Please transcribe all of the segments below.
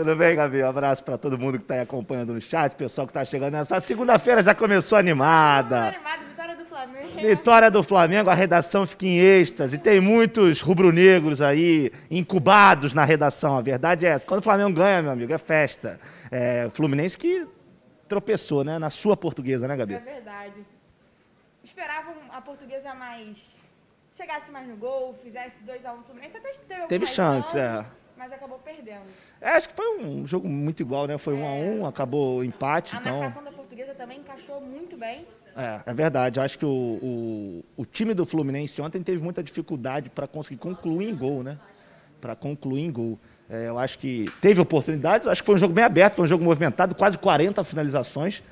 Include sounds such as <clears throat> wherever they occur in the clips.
Tudo bem, Gabi? Um abraço para todo mundo que está aí acompanhando no chat, pessoal que está chegando nessa segunda-feira já começou animada. Animado, vitória do Flamengo. Vitória do Flamengo, a redação fica em êxtase. Tem muitos rubro-negros aí incubados na redação. A verdade é essa. Quando o Flamengo ganha, meu amigo, é festa. É, o Fluminense que tropeçou, né? Na sua portuguesa, né, Gabi? É verdade. Esperavam a portuguesa mais. chegasse mais no gol, fizesse 2x1 um Fluminense. Até teve, Teve chance, chance, é. Mas acabou perdendo. É, acho que foi um jogo muito igual, né? Foi um a um, acabou empate, A então. marcação da portuguesa também encaixou muito bem. É, é verdade. Acho que o, o, o time do Fluminense ontem teve muita dificuldade para conseguir concluir em gol, né? Para concluir em gol. É, eu acho que teve oportunidades, acho que foi um jogo bem aberto, foi um jogo movimentado, quase 40 finalizações.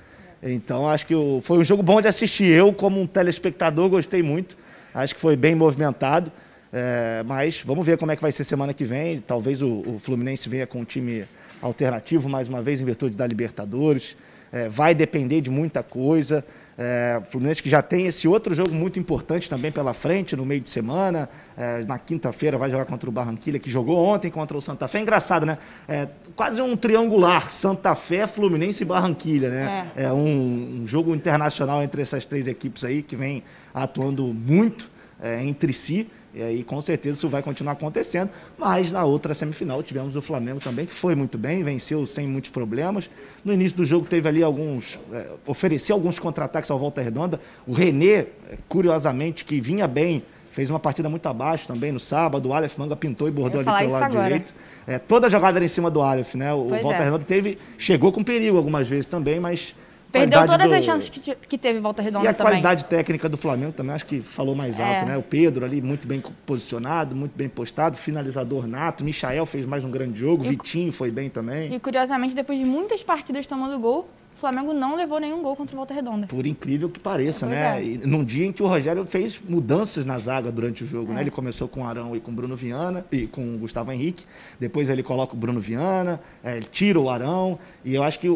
Então acho que foi um jogo bom de assistir. Eu, como um telespectador, gostei muito. Acho que foi bem movimentado. É, mas vamos ver como é que vai ser semana que vem. Talvez o, o Fluminense venha com um time alternativo, mais uma vez, em virtude da Libertadores. É, vai depender de muita coisa. É, o Fluminense que já tem esse outro jogo muito importante também pela frente, no meio de semana. É, na quinta-feira vai jogar contra o Barranquilla, que jogou ontem contra o Santa Fé. Engraçado, né? É, quase um triangular: Santa Fé, Fluminense e Barranquilla, né? É, um, um jogo internacional entre essas três equipes aí que vem atuando muito é, entre si, e aí com certeza isso vai continuar acontecendo. Mas na outra semifinal tivemos o Flamengo também, que foi muito bem, venceu sem muitos problemas. No início do jogo teve ali alguns, é, ofereceu alguns contra-ataques ao Volta Redonda. O René, é, curiosamente, que vinha bem, fez uma partida muito abaixo também no sábado. O Aleph Manga pintou e bordou ali pelo lado agora. direito. É, toda a jogada era em cima do Aleph, né? O Pois Volta é. Redonda teve, chegou com perigo algumas vezes também, mas. Perdeu todas do- as chances que, que teve Volta Redonda e a também. qualidade técnica do Flamengo também acho que falou mais alto, É. né? O Pedro ali muito bem posicionado, muito bem postado, finalizador nato. Michael fez mais um grande jogo, E- Vitinho foi bem também. E curiosamente, depois de muitas partidas tomando gol, o Flamengo não levou nenhum gol contra o Volta Redonda. Por incrível que pareça, Pois né? é. E num dia em que o Rogério fez mudanças na zaga durante o jogo, É. né? Ele começou com o Arão e com o Bruno Viana, e com o Gustavo Henrique. Depois ele coloca o Bruno Viana, é, ele tira o Arão. E eu acho que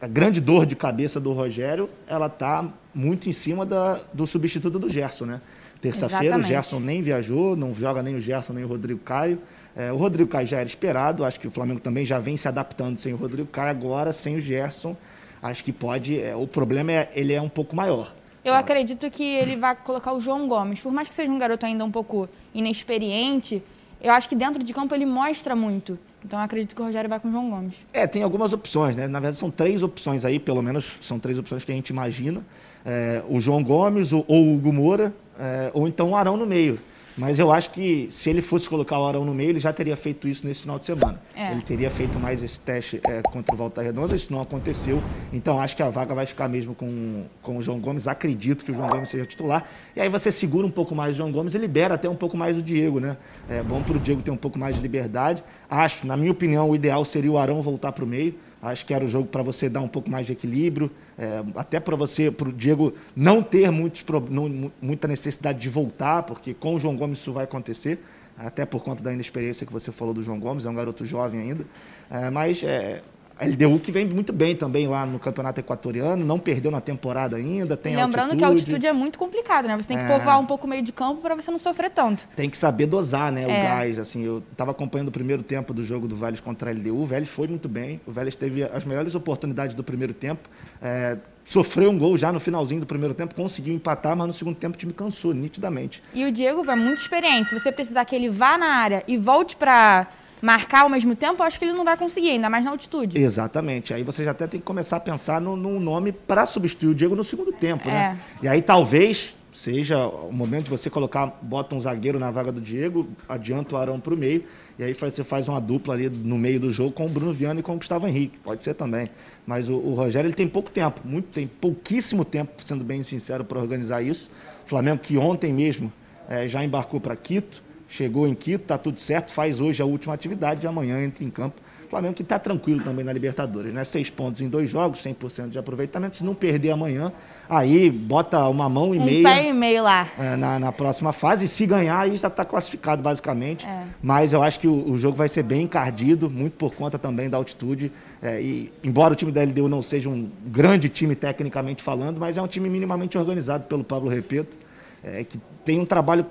a, grande dor de cabeça do Rogério, ela tá muito em cima da- do substituto do Gerson, né? Terça-feira o. Gerson nem viajou, não joga nem o Gerson nem o Rodrigo Caio. É, o Rodrigo Caio já era esperado, acho que o Flamengo também já vem se adaptando sem o Rodrigo Caio, agora sem o Gerson. Acho que pode. é, o problema é ele é um pouco maior. Eu acredito que ele vai colocar o João Gomes. Por mais que seja um garoto ainda um pouco inexperiente, eu acho que dentro de campo ele mostra muito. Então eu acredito que o Rogério vai com o João Gomes. É, tem algumas opções, né? Na verdade, são três opções aí, pelo menos são três opções que a gente imagina. É, o João Gomes, o, ou o Hugo Moura, é, ou então o Arão no meio. Mas eu acho que se ele fosse colocar o Arão no meio, ele já teria feito isso nesse final de semana. É. Ele teria feito mais esse teste é, contra o Volta Redonda, isso não aconteceu. Então acho que a vaga vai ficar mesmo com, com o João Gomes. Acredito que o João Gomes seja titular. E aí você segura um pouco mais o João Gomes e libera até um pouco mais o Diego, né? É bom para o Diego ter um pouco mais de liberdade. Acho, na minha opinião, o ideal seria o Arão voltar para o meio. Acho que era o jogo para você dar um pouco mais de equilíbrio, é, até para você, para o Diego não ter muitos, não- mu- muita necessidade de voltar, porque com o João Gomes isso vai acontecer, até por conta da inexperiência que você falou do João Gomes, é um garoto jovem ainda. É, mas é, a LDU que vem muito bem também lá no Campeonato Equatoriano, não perdeu na temporada ainda, tem Lembrando que a altitude é muito complicado, né? Você tem que É. povoar um pouco o meio de campo para você não sofrer tanto. tem que saber dosar, né, o É. gás. Assim, eu estava acompanhando o primeiro tempo do jogo do Vélez contra a LDU. O Vélez foi muito bem. O Vélez teve as melhores oportunidades do primeiro tempo. É, sofreu um gol já no finalzinho do primeiro tempo, conseguiu empatar, mas no segundo tempo o time cansou, nitidamente. E o Diego é muito experiente. Se você precisar que ele vá na área e volte para marcar ao mesmo tempo, eu acho que ele não vai conseguir, ainda mais na altitude. Exatamente. Aí você já até tem que começar a pensar no- num nome para substituir o Diego no segundo tempo, né? É. E aí talvez seja o momento de você colocar, bota um zagueiro na vaga do Diego, adianta o Arão para o meio, e aí você faz uma dupla ali no meio do jogo com o Bruno Viana e com o Gustavo Henrique. Pode ser também. Mas o, o Rogério ele tem pouco tempo, muito, tem pouquíssimo tempo, sendo bem sincero, para organizar isso. O Flamengo que ontem mesmo eh, já embarcou para Quito, chegou em Quito, tá tudo certo, faz hoje a última atividade, e amanhã entra em campo. Flamengo que está tranquilo também na Libertadores, né? Seis pontos em dois jogos, 100% de aproveitamento. Se não perder amanhã, aí bota uma mão e Um meia pé e meio lá. é, na, na próxima fase. E se ganhar, aí já está classificado, basicamente. É. Mas eu acho que o, o jogo vai ser bem encardido, muito por conta também da altitude. É, e embora o time da LDU não seja um grande time tecnicamente falando, mas é um time minimamente organizado pelo Pablo Repeto, é, que tem um trabalho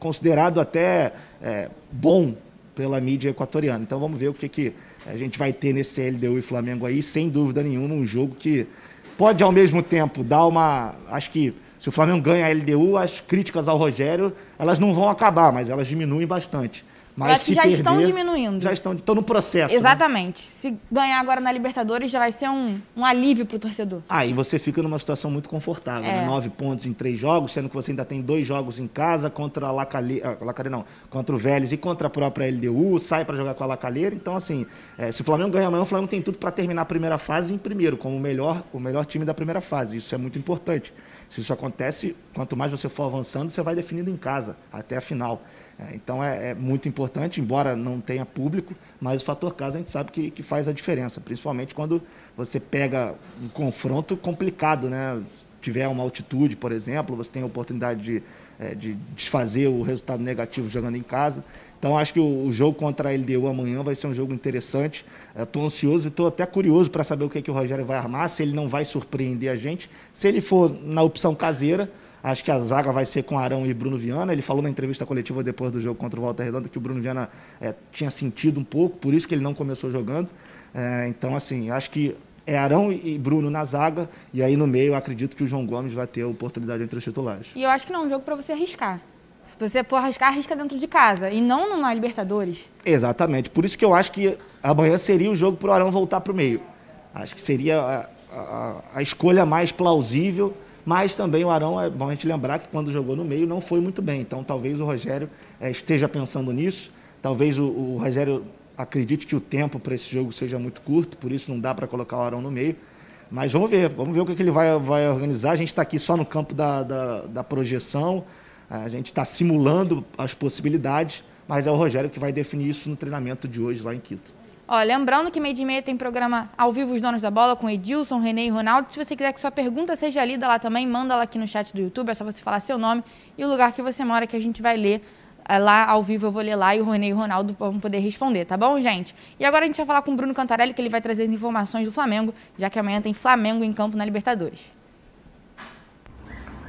considerado até é, bom pela mídia equatoriana. Então vamos ver o que, que a gente vai ter nesse LDU e Flamengo aí, sem dúvida nenhuma, um jogo que pode ao mesmo tempo dar uma. Acho que se o Flamengo ganha a LDU, as críticas ao Rogério elas não vão acabar, mas elas diminuem bastante. Mas já perder, estão diminuindo. Já estão, estão no processo. Né? Exatamente. Né? Se ganhar agora na Libertadores, já vai ser um, um alívio para o torcedor. Aí ah, você fica numa situação muito confortável. Né? É. Né? Nove pontos em três jogos, sendo que você ainda tem dois jogos em casa contra a Lacalheira, ah, não, contra o Vélez e contra a própria LDU, sai para jogar com a Lacalheira. Então, assim, é, se o Flamengo ganhar amanhã, o Flamengo tem tudo para terminar a primeira fase em primeiro, como o melhor, o melhor time da primeira fase. Isso é muito importante. Se isso acontece, quanto mais você for avançando, você vai definindo em casa, até a final. É, então é, é, muito importante, embora não tenha público, mas o fator casa a gente sabe que, que faz a diferença, principalmente quando você pega um confronto complicado, né? tiver uma altitude, por exemplo, você tem a oportunidade de, é, de desfazer o resultado negativo jogando em casa. Então acho que o, o jogo contra a LDU amanhã vai ser um jogo interessante. Estou ansioso e estou até curioso para saber o que, que o Rogério vai armar, se ele não vai surpreender a gente. Se ele for na opção caseira, Acho que a zaga vai ser com Arão e Bruno Viana. Ele falou na entrevista coletiva depois do jogo contra o Volta Redonda que o Bruno Viana é, tinha sentido um pouco, por isso que ele não começou jogando. É, então, assim, acho que é Arão e Bruno na zaga, e aí no meio acredito que o João Gomes vai ter a oportunidade entre os titulares. E eu acho que não é um jogo para você arriscar. Se você for arriscar, arrisca dentro de casa e não numa Libertadores. Exatamente. Por isso que eu acho que amanhã seria o jogo para o Arão voltar para o meio. Acho que seria a, a, a escolha mais plausível mas também o Arão, é bom a gente lembrar que quando jogou no meio não foi muito bem. Então talvez o Rogério é, esteja pensando nisso. Talvez o, o Rogério acredite que o tempo para esse jogo seja muito curto, por isso não dá para colocar o Arão no meio. Mas vamos ver, vamos ver o que, que ele vai, vai organizar. A gente está aqui só no campo da, da, da projeção, a gente está simulando as possibilidades, mas é o Rogério que vai definir isso no treinamento de hoje lá em Quito. Ó, lembrando que meio de meia tem programa ao vivo Os Donos da Bola com Edilson, Renê e Ronaldo. Se você quiser que sua pergunta seja lida lá também, manda lá aqui no chat do YouTube. É só você falar seu nome e o lugar que você mora que a gente vai ler é, lá ao vivo. Eu vou ler lá e o Renê e o Ronaldo vão poder responder, tá bom, gente? E agora a gente vai falar com o Bruno Cantarelli, que ele vai trazer as informações do Flamengo, já que amanhã tem Flamengo em campo na Libertadores.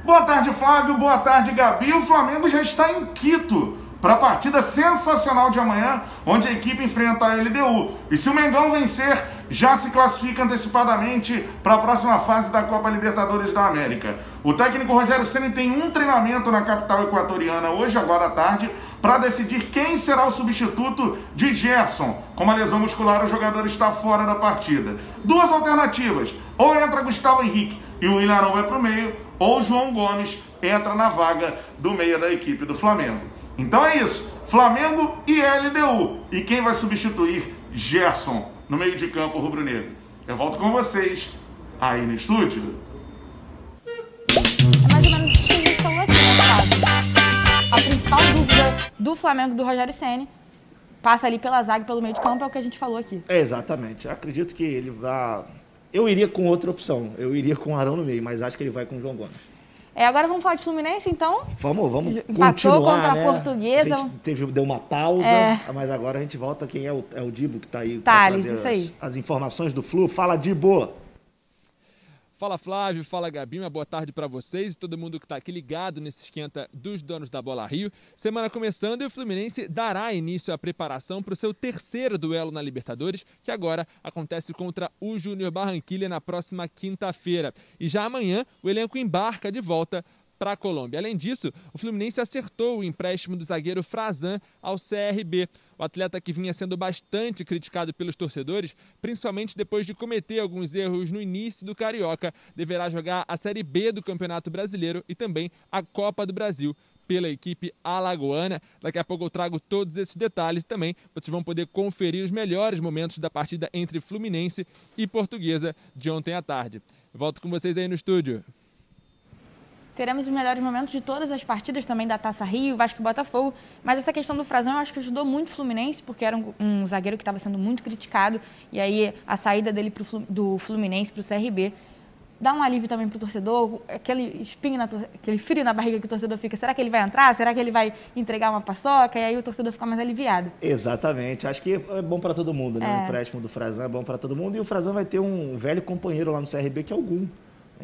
Boa tarde, Flávio. Boa tarde, Gabi. O Flamengo já está em Quito para a partida sensacional de amanhã, onde a equipe enfrenta a LDU. E se o Mengão vencer, já se classifica antecipadamente para a próxima fase da Copa Libertadores da América. O técnico Rogério Ceni tem um treinamento na capital equatoriana hoje, agora à tarde, para decidir quem será o substituto de Gerson. Com uma lesão muscular, o jogador está fora da partida. Duas alternativas: ou entra Gustavo Henrique e o Willian vai para o meio, ou João Gomes entra na vaga do meio da equipe do Flamengo. Então é isso. Flamengo e LDU. E quem vai substituir Gerson no meio de campo rubro-negro? Eu volto com vocês aí no estúdio. É mais ou menos isso que a gente falou aqui, né, A principal dúvida do Flamengo do Rogério Senni passa ali pela zaga, pelo meio de campo, é o que a gente falou aqui. É, exatamente. Eu acredito que ele vai. Eu iria com outra opção. Eu iria com o Arão no meio, mas acho que ele vai com o João Gomes. É, agora vamos falar de Fluminense, então? Vamos, vamos Empatou continuar, contra né? a Portuguesa. A gente teve, deu uma pausa, é. mas agora a gente volta. Quem é o, é o Dibo que está aí Thales, isso aí. As, as informações do Flu. Fala, Dibo! Fala Flávio, fala Gabi, uma boa tarde para vocês e todo mundo que está aqui ligado nesse esquenta dos donos da Bola Rio. Semana começando e o Fluminense dará início à preparação para o seu terceiro duelo na Libertadores, que agora acontece contra o Júnior Barranquilha na próxima quinta-feira. E já amanhã o elenco embarca de volta para a Colômbia. Além disso, o Fluminense acertou o empréstimo do zagueiro Frazan ao CRB. O atleta que vinha sendo bastante criticado pelos torcedores, principalmente depois de cometer alguns erros no início do Carioca, deverá jogar a Série B do Campeonato Brasileiro e também a Copa do Brasil pela equipe alagoana. Daqui a pouco eu trago todos esses detalhes também. Vocês vão poder conferir os melhores momentos da partida entre Fluminense e Portuguesa de ontem à tarde. Volto com vocês aí no estúdio. Teremos os melhores momentos de todas as partidas também da Taça Rio, Vasco e Botafogo. Mas essa questão do Frazão eu acho que ajudou muito o Fluminense, porque era um, um zagueiro que estava sendo muito criticado. E aí a saída dele pro, do Fluminense para o CRB dá um alívio também para o torcedor, aquele espinho, na, aquele frio na barriga que o torcedor fica. Será que ele vai entrar? Será que ele vai entregar uma paçoca? E aí o torcedor fica mais aliviado. Exatamente. Acho que é bom para todo mundo, né? É. O empréstimo do Frazão é bom para todo mundo. E o Frazão vai ter um velho companheiro lá no CRB que é o Gum.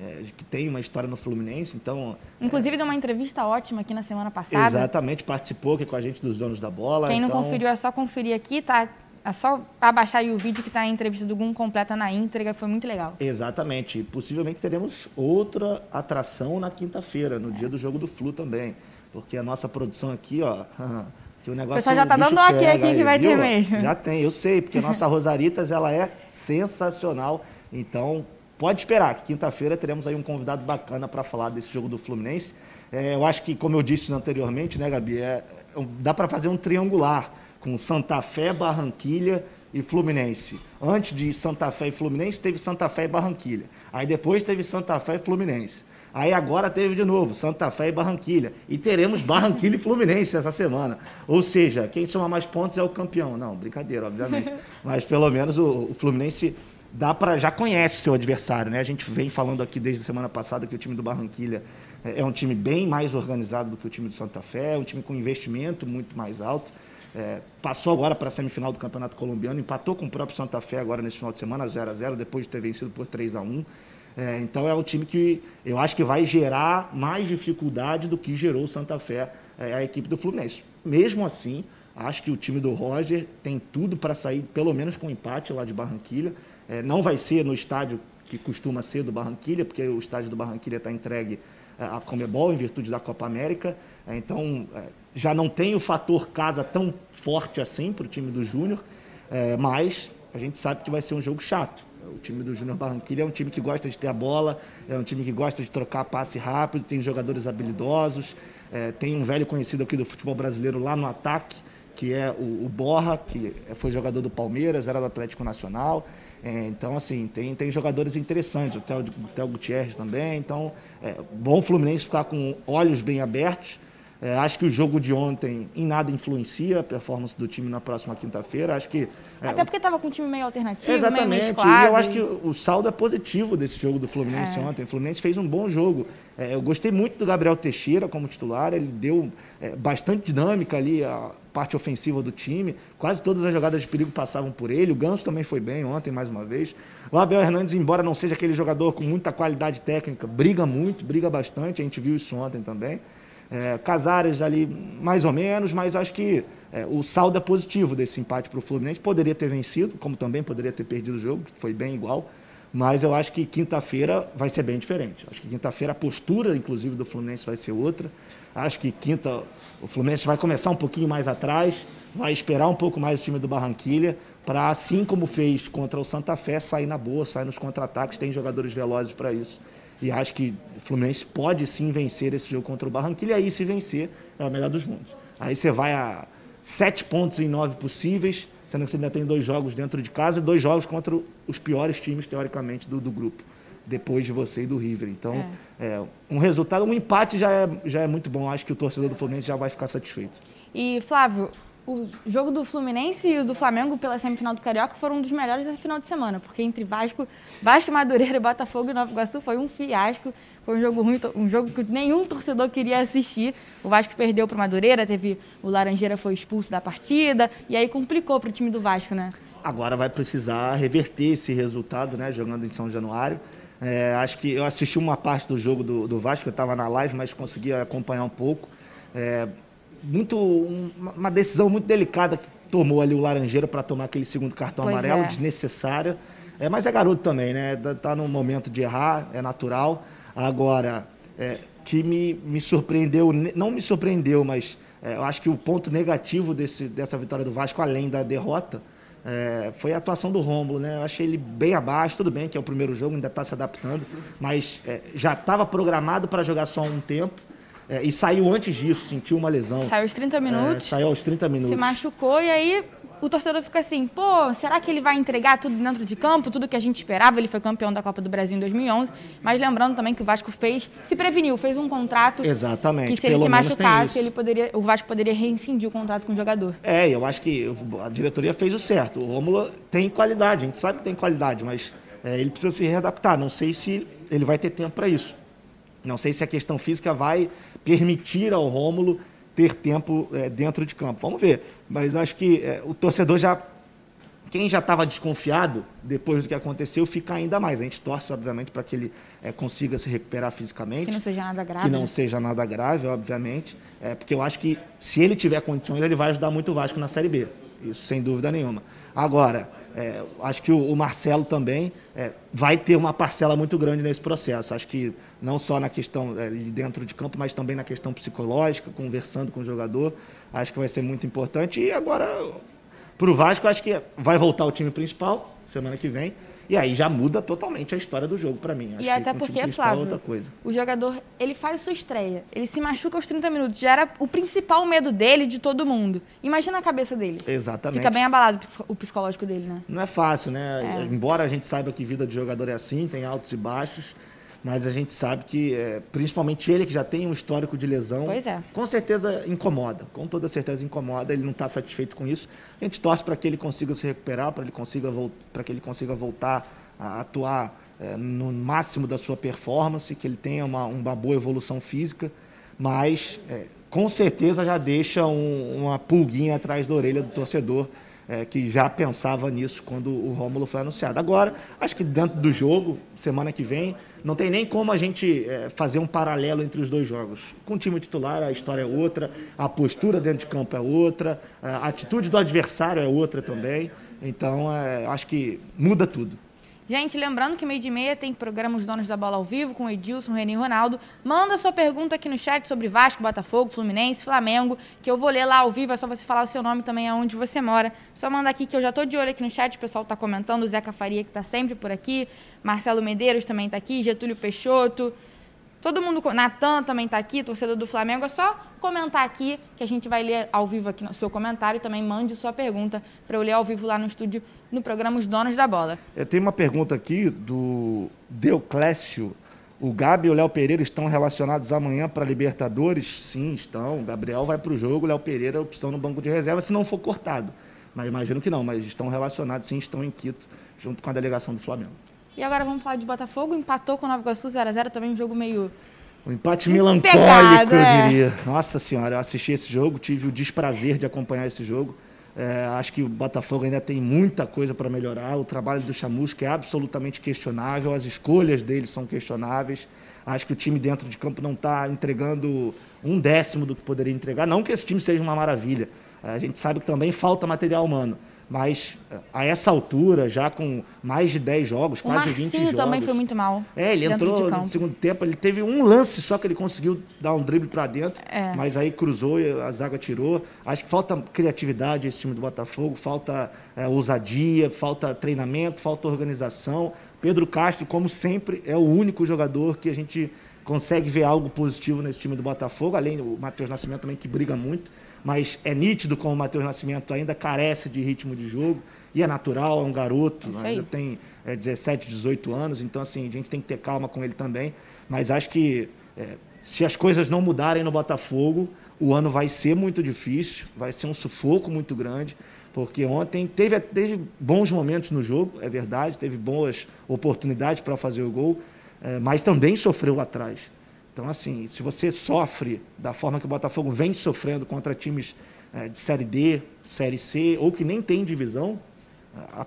É, que tem uma história no Fluminense, então... Inclusive deu uma entrevista ótima aqui na semana passada. Exatamente, participou aqui com a gente dos donos da bola. Quem então... não conferiu é só conferir aqui, tá? É só abaixar aí o vídeo que está a entrevista do Gum completa na íntegra, foi muito legal. Exatamente. Possivelmente teremos outra atração na quinta-feira, no é. dia do jogo do Flu também. Porque a nossa produção aqui, ó, <laughs> que o negócio. O pessoal já tá dando ok aqui aí, que vai viu? ter mesmo. Já tem, eu sei, porque a nossa <laughs> Rosaritas ela é sensacional. Então, pode esperar que quinta-feira teremos aí um convidado bacana para falar desse jogo do Fluminense. É, eu acho que, como eu disse anteriormente, né, Gabi, é, é dá para fazer um triangular com Santa Fé, Barranquilha e Fluminense. Antes de Santa Fé e Fluminense, teve Santa Fé e Barranquilha. Aí depois teve Santa Fé e Fluminense. Aí agora teve de novo Santa Fé e Barranquilha. E teremos Barranquilha e Fluminense essa semana. Ou seja, quem soma mais pontos é o campeão. Não, brincadeira, obviamente. <laughs> Mas pelo menos o, o Fluminense dá para já conhece o seu adversário, né? A gente vem falando aqui desde a semana passada que o time do Barranquilha é, é um time bem mais organizado do que o time do Santa Fé, é um time com investimento muito mais alto. É, passou agora para a semifinal do Campeonato Colombiano, empatou com o próprio Santa Fé agora nesse final de semana, 0 a 0 depois de ter vencido por 3 a 1 é, Então é um time que eu acho que vai gerar mais dificuldade do que gerou o Santa Fé, é, a equipe do Fluminense. Mesmo assim, acho que o time do Roger tem tudo para sair pelo menos com um empate lá de Barranquilha. É, não vai ser no estádio que costuma ser do Barranquilha, porque o estádio do Barranquilha está entregue é, à Comebol em virtude da Copa América. É, então, é, já não tem o fator casa tão forte assim para o time do Júnior, mas a gente sabe que vai ser um jogo chato. O time do Júnior Barranquilla é um time que gosta de ter a bola, é um time que gosta de trocar passe rápido, tem jogadores habilidosos, tem um velho conhecido aqui do futebol brasileiro lá no ataque, que é o Borra, que foi jogador do Palmeiras, era do Atlético Nacional. É, então, assim, tem, tem jogadores interessantes, o Theo, o Theo Gutierrez também. Então, é bom o Fluminense ficar com olhos bem abertos é, acho que o jogo de ontem em nada influencia a performance do time na próxima quinta-feira. Acho que é, até porque estava com um time meio alternativo, exatamente. Meio e eu acho que o saldo é positivo desse jogo do Fluminense é. ontem. O Fluminense fez um bom jogo. É, eu gostei muito do Gabriel Teixeira como titular. Ele deu é, bastante dinâmica ali a parte ofensiva do time. Quase todas as jogadas de perigo passavam por ele. O Ganso também foi bem ontem mais uma vez. O Abel Hernandes, embora não seja aquele jogador com muita qualidade técnica, briga muito, briga bastante. A gente viu isso ontem também. É, Casares ali mais ou menos, mas acho que é, o saldo é positivo desse empate para o Fluminense. Poderia ter vencido, como também poderia ter perdido o jogo, que foi bem igual. Mas eu acho que quinta-feira vai ser bem diferente. Acho que quinta-feira a postura, inclusive, do Fluminense vai ser outra. Acho que quinta o Fluminense vai começar um pouquinho mais atrás, vai esperar um pouco mais o time do Barranquilha, para, assim como fez contra o Santa Fé, sair na boa, sair nos contra-ataques. Tem jogadores velozes para isso. E acho que o Fluminense pode sim vencer esse jogo contra o Barranquilla. E aí, se vencer, é o melhor dos mundos. Aí você vai a sete pontos em nove possíveis, sendo que você ainda tem dois jogos dentro de casa e dois jogos contra os piores times, teoricamente, do, do grupo. Depois de você e do River. Então, é. É, um resultado, um empate já é, já é muito bom. Acho que o torcedor do Fluminense já vai ficar satisfeito. E, Flávio, o jogo do Fluminense e o do Flamengo pela semifinal do Carioca foram um dos melhores da final de semana, porque entre Vasco, Vasco, Madureira, <laughs> Botafogo e Nova Iguaçu foi um fiasco, foi um jogo ruim, um jogo que nenhum torcedor queria assistir. O Vasco perdeu para o Madureira, teve o Laranjeira foi expulso da partida e aí complicou para o time do Vasco, né? Agora vai precisar reverter esse resultado, né, jogando em São Januário. É, acho que eu assisti uma parte do jogo do, do Vasco, eu estava na live, mas consegui acompanhar um pouco. É, muito uma decisão muito delicada que tomou ali o Laranjeiro para tomar aquele segundo cartão pois amarelo, é. desnecessário. É, mas é garoto também, né? Tá no momento de errar, é natural. Agora, é, que me, me surpreendeu, não me surpreendeu, mas é, eu acho que o ponto negativo desse, dessa vitória do Vasco, além da derrota, é, foi a atuação do Rômulo, né? Eu achei ele bem abaixo, tudo bem que é o primeiro jogo, ainda está se adaptando, mas é, já estava programado para jogar só um tempo. É, e saiu antes disso, sentiu uma lesão. Saiu aos 30 minutos. É, saiu aos 30 minutos. Se machucou e aí o torcedor fica assim, pô, será que ele vai entregar tudo dentro de campo, tudo que a gente esperava? Ele foi campeão da Copa do Brasil em 2011, mas lembrando também que o Vasco fez, se preveniu, fez um contrato. Exatamente. Que se ele se machucasse, ele poderia, o Vasco poderia reincidir o contrato com o jogador. É, eu acho que a diretoria fez o certo. O Rômulo tem qualidade, a gente sabe que tem qualidade, mas é, ele precisa se readaptar. Não sei se ele vai ter tempo para isso. Não sei se a questão física vai permitir ao Rômulo ter tempo é, dentro de campo. Vamos ver. Mas acho que é, o torcedor já quem já estava desconfiado depois do que aconteceu fica ainda mais. A gente torce, obviamente, para que ele é, consiga se recuperar fisicamente. Que não seja nada grave. Que não né? seja nada grave, obviamente. É, porque eu acho que se ele tiver condições, ele vai ajudar muito o Vasco na Série B. Isso sem dúvida nenhuma. Agora, é, acho que o, o Marcelo também é, vai ter uma parcela muito grande nesse processo. Acho que não só na questão é, de dentro de campo, mas também na questão psicológica, conversando com o jogador. Acho que vai ser muito importante. E agora para o Vasco, acho que vai voltar o time principal semana que vem. E aí já muda totalmente a história do jogo para mim. Acho e até porque, é Flávio, outra coisa. o jogador, ele faz sua estreia, ele se machuca aos 30 minutos, já era o principal medo dele de todo mundo. Imagina a cabeça dele. Exatamente. Fica bem abalado o psicológico dele, né? Não é fácil, né? É. Embora a gente saiba que vida de jogador é assim, tem altos e baixos, mas a gente sabe que, é, principalmente ele que já tem um histórico de lesão, é. com certeza incomoda, com toda certeza incomoda, ele não está satisfeito com isso. A gente torce para que ele consiga se recuperar, para ele consiga para que ele consiga voltar a atuar é, no máximo da sua performance, que ele tenha uma, uma boa evolução física, mas é, com certeza já deixa um, uma pulguinha atrás da orelha do torcedor é, que já pensava nisso quando o Rômulo foi anunciado. Agora, acho que dentro do jogo, semana que vem, não tem nem como a gente é, fazer um paralelo entre os dois jogos. Com o time titular, a história é outra, a postura dentro de campo é outra, a atitude do adversário é outra também. Então, é, acho que muda tudo. Gente, lembrando que meio de meia tem programa Os Donos da Bola ao vivo com Edilson, Reni e Ronaldo. Manda sua pergunta aqui no chat sobre Vasco, Botafogo, Fluminense, Flamengo, que eu vou ler lá ao vivo. É só você falar o seu nome também aonde você mora. Só manda aqui que eu já estou de olho aqui no chat. O pessoal está comentando. O Zeca Faria, que está sempre por aqui. Marcelo Medeiros também está aqui. Getúlio Peixoto. Todo mundo, Natan também está aqui, torcedor do Flamengo. É só comentar aqui que a gente vai ler ao vivo aqui no seu comentário. Também mande sua pergunta para eu ler ao vivo lá no estúdio no programa Os Donos da Bola. Eu tenho uma pergunta aqui do Deuclésio. O Gabi e o Léo Pereira estão relacionados amanhã para Libertadores? Sim, estão. O Gabriel vai para o jogo, o Léo Pereira é opção no banco de reserva, se não for cortado. Mas imagino que não, mas estão relacionados, sim, estão em Quito, junto com a delegação do Flamengo. E agora vamos falar de Botafogo. Empatou com o Nova Iguaçu 0x0, também um jogo meio. Um empate melancólico, pegado, eu é. diria. Nossa senhora, eu assisti esse jogo, tive o desprazer de acompanhar esse jogo. É, acho que o Botafogo ainda tem muita coisa para melhorar. O trabalho do Chamusca é absolutamente questionável, as escolhas dele são questionáveis. Acho que o time dentro de campo não está entregando um décimo do que poderia entregar. Não que esse time seja uma maravilha. A gente sabe que também falta material humano. Mas a essa altura, já com mais de 10 jogos, o quase Marcinho 20 jogos. também foi muito mal. É, ele entrou no segundo tempo, ele teve um lance só que ele conseguiu dar um drible para dentro, é. mas aí cruzou e a zaga tirou. Acho que falta criatividade esse time do Botafogo, falta é, ousadia, falta treinamento, falta organização. Pedro Castro, como sempre, é o único jogador que a gente consegue ver algo positivo nesse time do Botafogo, além do Matheus Nascimento também que briga muito mas é nítido como o Matheus Nascimento ainda carece de ritmo de jogo, e é natural, é um garoto, né? ainda tem é, 17, 18 anos, então assim, a gente tem que ter calma com ele também, mas acho que é, se as coisas não mudarem no Botafogo, o ano vai ser muito difícil, vai ser um sufoco muito grande, porque ontem teve, teve bons momentos no jogo, é verdade, teve boas oportunidades para fazer o gol, é, mas também sofreu atrás. Então, assim, se você sofre da forma que o Botafogo vem sofrendo contra times é, de Série D, Série C, ou que nem tem divisão, a,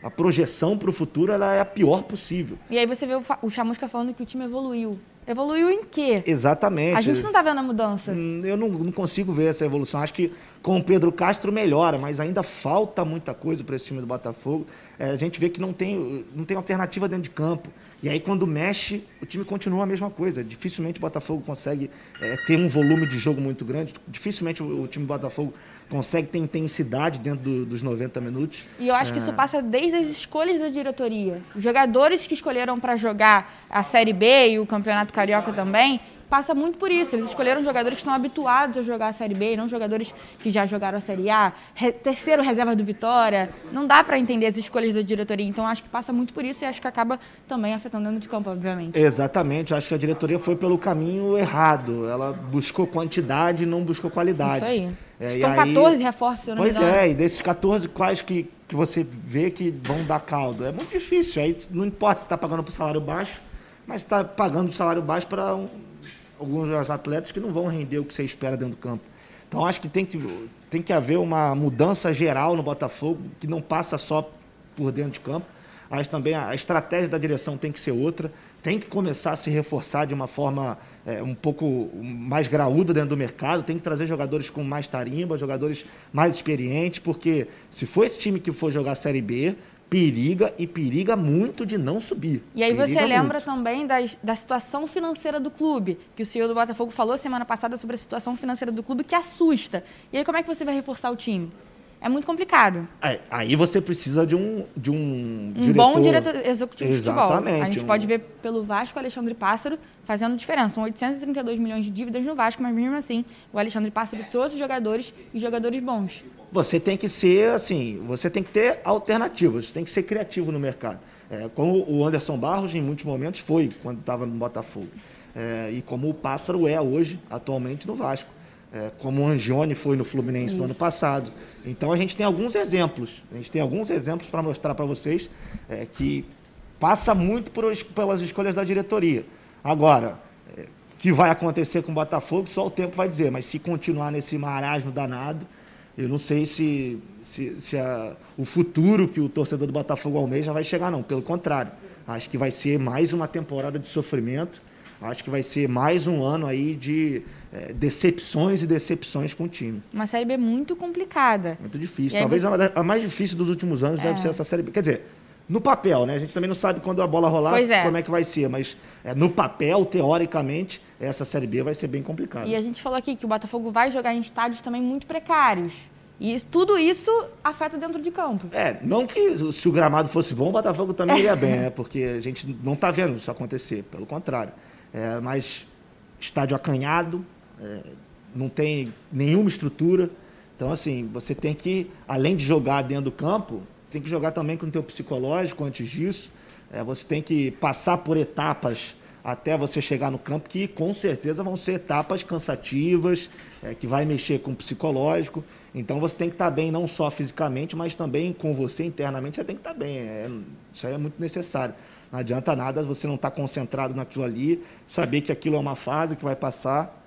a projeção para o futuro ela é a pior possível. E aí você vê o, o Chamusca falando que o time evoluiu. Evoluiu em quê? Exatamente. A gente não está vendo a mudança. Hum, eu não, não, consigo ver essa evolução. Acho que com o Pedro Castro melhora, mas ainda falta muita coisa para esse time do Botafogo. É, a gente vê que não tem, não tem alternativa dentro de campo. E aí, quando mexe, o time continua a mesma coisa. Dificilmente o Botafogo consegue é, ter um volume de jogo muito grande. Dificilmente o, o time do Botafogo consegue ter intensidade dentro do, dos 90 minutos. E eu acho é... que isso é. passa desde as escolhas da diretoria. Os jogadores que escolheram para jogar a Série B e o Campeonato Carioca também passa muito por isso. Eles escolheram jogadores que estão habituados a jogar a Série B, não jogadores que já jogaram a Série A. Re terceiro reserva do Vitória. Não dá para entender as escolhas da diretoria. Então, acho que passa muito por isso e acho que acaba também afetando dentro de campo, obviamente. Exatamente. Acho que a diretoria foi pelo caminho errado. Ela buscou quantidade e não buscou qualidade. Isso aí. É, São 14 aí... reforços, se eu não Pois é, e desses 14, quais que, que você vê que vão dar caldo? É muito difícil. Aí não importa se está pagando por salário baixo, mas está pagando salário baixo para um alguns atletas que não vão render o que você espera dentro do campo. Então acho que tem que, tem que haver uma mudança geral no Botafogo, que não passa só por dentro de campo. Mas também a estratégia da direção tem que ser outra, tem que começar a se reforçar de uma forma é, um pouco mais graúda dentro do mercado, tem que trazer jogadores com mais tarimba, jogadores mais experientes, porque se for esse time que for jogar a Série B, periga e periga muito de não subir. E aí periga você lembra muito. também da, da situação financeira do clube, que o senhor do Botafogo falou semana passada sobre a situação financeira do clube que assusta. E aí como é que você vai reforçar o time? É muito complicado. É, aí você precisa de um de um, Um diretor... bom diretor executivo de futebol. Exatamente, A gente um- pode ver pelo Vasco Alexandre Pássaro fazendo diferença. São 832 milhões de dívidas no Vasco, mas mesmo assim o Alexandre Pássaro trouxe jogadores e jogadores bons. Você tem que ser assim, você tem que ter alternativas, você tem que ser criativo no mercado. É, como o Anderson Barros, em muitos momentos, foi quando estava no Botafogo. É, e como o Pássaro é hoje, atualmente, no Vasco. É, como o Angione foi no Fluminense no ano passado. Então a gente tem alguns exemplos. A gente tem alguns exemplos para mostrar para vocês é, que passa muito por, pelas escolhas da diretoria. Agora, é, o que vai acontecer com o Botafogo, só o tempo vai dizer. Mas se continuar nesse marasmo danado, eu não sei se, se, se a- o futuro que o torcedor do Botafogo almeja vai chegar, não. Pelo contrário. Acho que vai ser mais uma temporada de sofrimento. Acho que vai ser mais um ano aí de eh, decepções e decepções com o time. Uma Série B muito complicada. Muito difícil. E Talvez você- a mais difícil dos últimos anos deve ser essa série B. Quer dizer, no papel, né? A gente também não sabe quando a bola rolar é. como é que vai ser, mas eh, no papel, teoricamente, essa série B vai ser bem complicada. E a gente falou aqui que o Botafogo vai jogar em estádios também muito precários. E tudo isso afeta dentro de campo. É, não que se o gramado fosse bom, o Botafogo também iria bem, né? Porque a gente não está vendo isso acontecer, pelo contrário. É, mas estádio acanhado, é, não tem nenhuma estrutura. Então, assim, você tem que, além de jogar dentro do campo, tem que jogar também com o teu psicológico antes disso. É, você tem que passar por etapas até você chegar no campo, que com certeza vão ser etapas cansativas, é, que vai mexer com o psicológico. Então você tem que estar bem não só fisicamente, mas também com você internamente, você tem que estar bem. É, isso aí é muito necessário. Não adianta nada você não estar concentrado naquilo ali, saber que aquilo é uma fase que vai passar.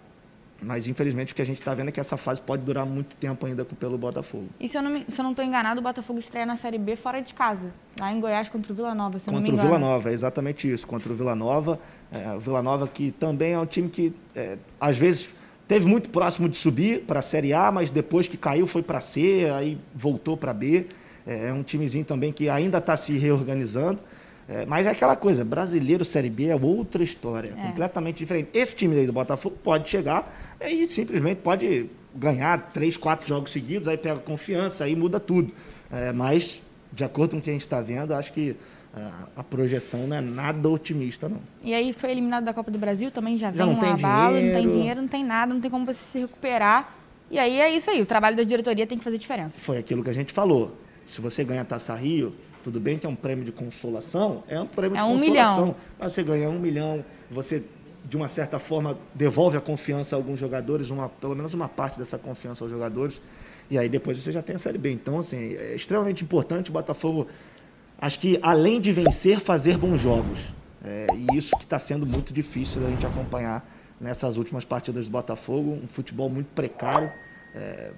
Mas infelizmente o que a gente está vendo é que essa fase pode durar muito tempo ainda pelo Botafogo. E se eu não estou enganado, o Botafogo estreia na Série B fora de casa. Lá em Goiás contra o Vila Nova, se Contra o. Vila Nova, é exatamente isso. Contra o Vila Nova. É, o Vila Nova que também é um time que, é, às vezes, teve muito próximo de subir para a Série A, mas depois que caiu foi para C, aí voltou para B. É, é um timezinho também que ainda está se reorganizando. É, mas é aquela coisa, brasileiro Série B é outra história, É. completamente diferente. Esse time aí do Botafogo pode chegar e simplesmente pode ganhar três, quatro jogos seguidos, aí pega confiança, aí muda tudo. É, mas, de acordo com o que a gente está vendo, acho que ah, a projeção não é nada otimista, não. E aí foi eliminado da Copa do Brasil, também já vem Já não um tem abalo, não tem dinheiro. dinheiro, não tem nada, não tem como você se recuperar. E aí é isso aí, o trabalho da diretoria tem que fazer diferença. Foi aquilo que a gente falou. Se você ganha a Taça Rio, tudo bem que é um prêmio de consolação, é um prêmio É de um consolação. milhão. Mas você ganha um milhão, você, de uma certa forma, devolve a confiança a alguns jogadores, uma, pelo menos uma parte dessa confiança aos jogadores, e aí depois você já tem a Série B. Então, assim, é extremamente importante o Botafogo, acho que além de vencer, fazer bons jogos. É, e isso que está sendo muito difícil da gente acompanhar nessas últimas partidas do Botafogo, um futebol muito precário, é,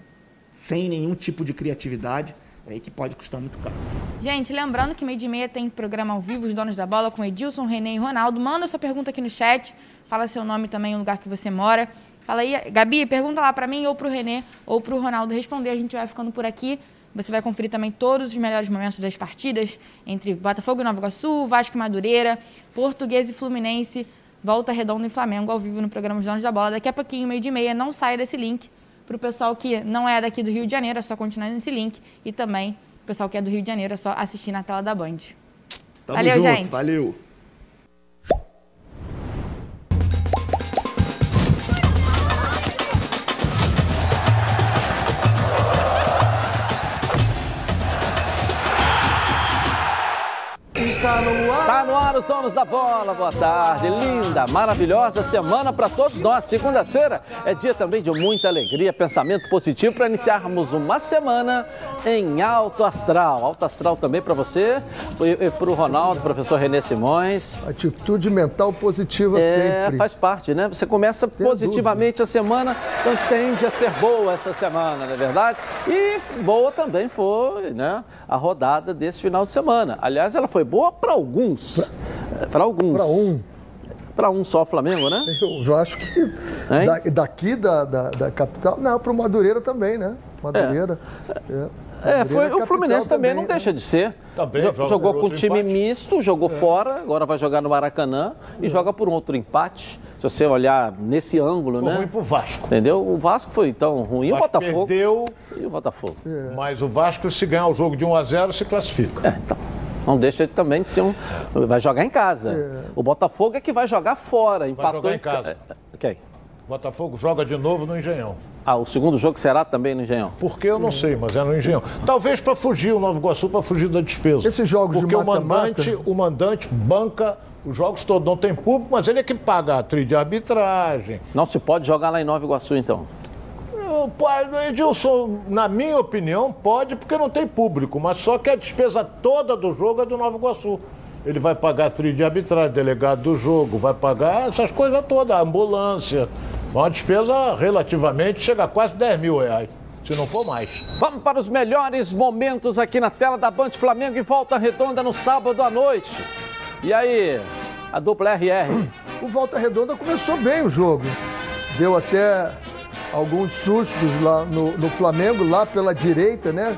sem nenhum tipo de criatividade, é, que pode custar muito caro. Gente, lembrando que meio de meia tem programa ao vivo, os donos da bola, com Edilson, Renê e Ronaldo. Manda sua pergunta aqui no chat, fala seu nome também, o lugar que você mora. Fala aí, Gabi, pergunta lá pra mim, ou pro Renê, ou pro Ronaldo responder. A gente vai ficando por aqui. Você vai conferir também todos os melhores momentos das partidas entre Botafogo e Nova Iguaçu, Vasco e Madureira, Português e Fluminense, Volta Redonda e Flamengo ao vivo no programa Os Donos da Bola. Daqui a pouquinho, meio de meia, não saia desse link. Para o pessoal que não é daqui do Rio de Janeiro, é só continuar nesse link. E também o pessoal que é do Rio de Janeiro, é só assistir na tela da Band. Tamo Valeu, junto, gente. valeu. Está no ar. Tá no ar os donos da bola. Boa tarde. Linda, maravilhosa semana para todos nós. Segunda-feira é dia também de muita alegria, pensamento positivo para iniciarmos uma semana em alto astral. Alto astral também para você e para o Ronaldo, professor Renê Simões. Atitude mental positiva É, sempre. faz parte, né? Você começa positivamente a semana, então tende a ser boa essa semana, não é verdade? E boa também foi, né? A rodada desse final de semana. Aliás, ela foi boa para alguns. Para alguns. Para um. Para um só Flamengo, né? <laughs> Eu já acho que da- daqui da, da, da capital. Não, para o Madureira também, né? Madureira. É, É, Madureira foi, o Fluminense também, não né? deixa de ser. Também, joga jogou por com outro time empate. misto, jogou fora, agora vai jogar no Maracanã e joga por um outro empate. Se você olhar nesse ângulo, Foi né? ruim pro Vasco. Entendeu? O Vasco foi tão ruim, o, Botafogo. perdeu, E o Botafogo. mas o Vasco, se ganhar o jogo de 1 a 0 se classifica. É, então. Não deixa também de ser um. Vai jogar em casa. O Botafogo é que vai jogar fora. Empatou jogar em casa. É, Quem? O Botafogo joga de novo no Engenhão. Ah, o segundo jogo será também no Engenhão. Por que eu não sei, mas é no Engenhão. Talvez para fugir o Nova Iguaçu, para fugir da despesa. Esses jogos de Porque o mata-mata- mandante, o mandante banca os jogos todos. Não tem público, mas ele é que paga a trilha de arbitragem. Não se pode jogar lá em Nova Iguaçu, então. Pai, Edilson, na minha opinião, pode porque não tem público, mas só que a despesa toda do jogo é do Nova Iguaçu. Ele vai pagar a trilha de arbitragem, delegado do jogo, vai pagar essas coisas todas, a ambulância. Uma despesa relativamente chega a quase 10 mil reais, se não for mais. Vamos para os melhores momentos aqui na tela da Band Flamengo e volta redonda no sábado à noite. E aí, a dupla RR. O Volta Redonda começou bem o jogo. Deu até alguns sustos lá no, no Flamengo, lá pela direita, né?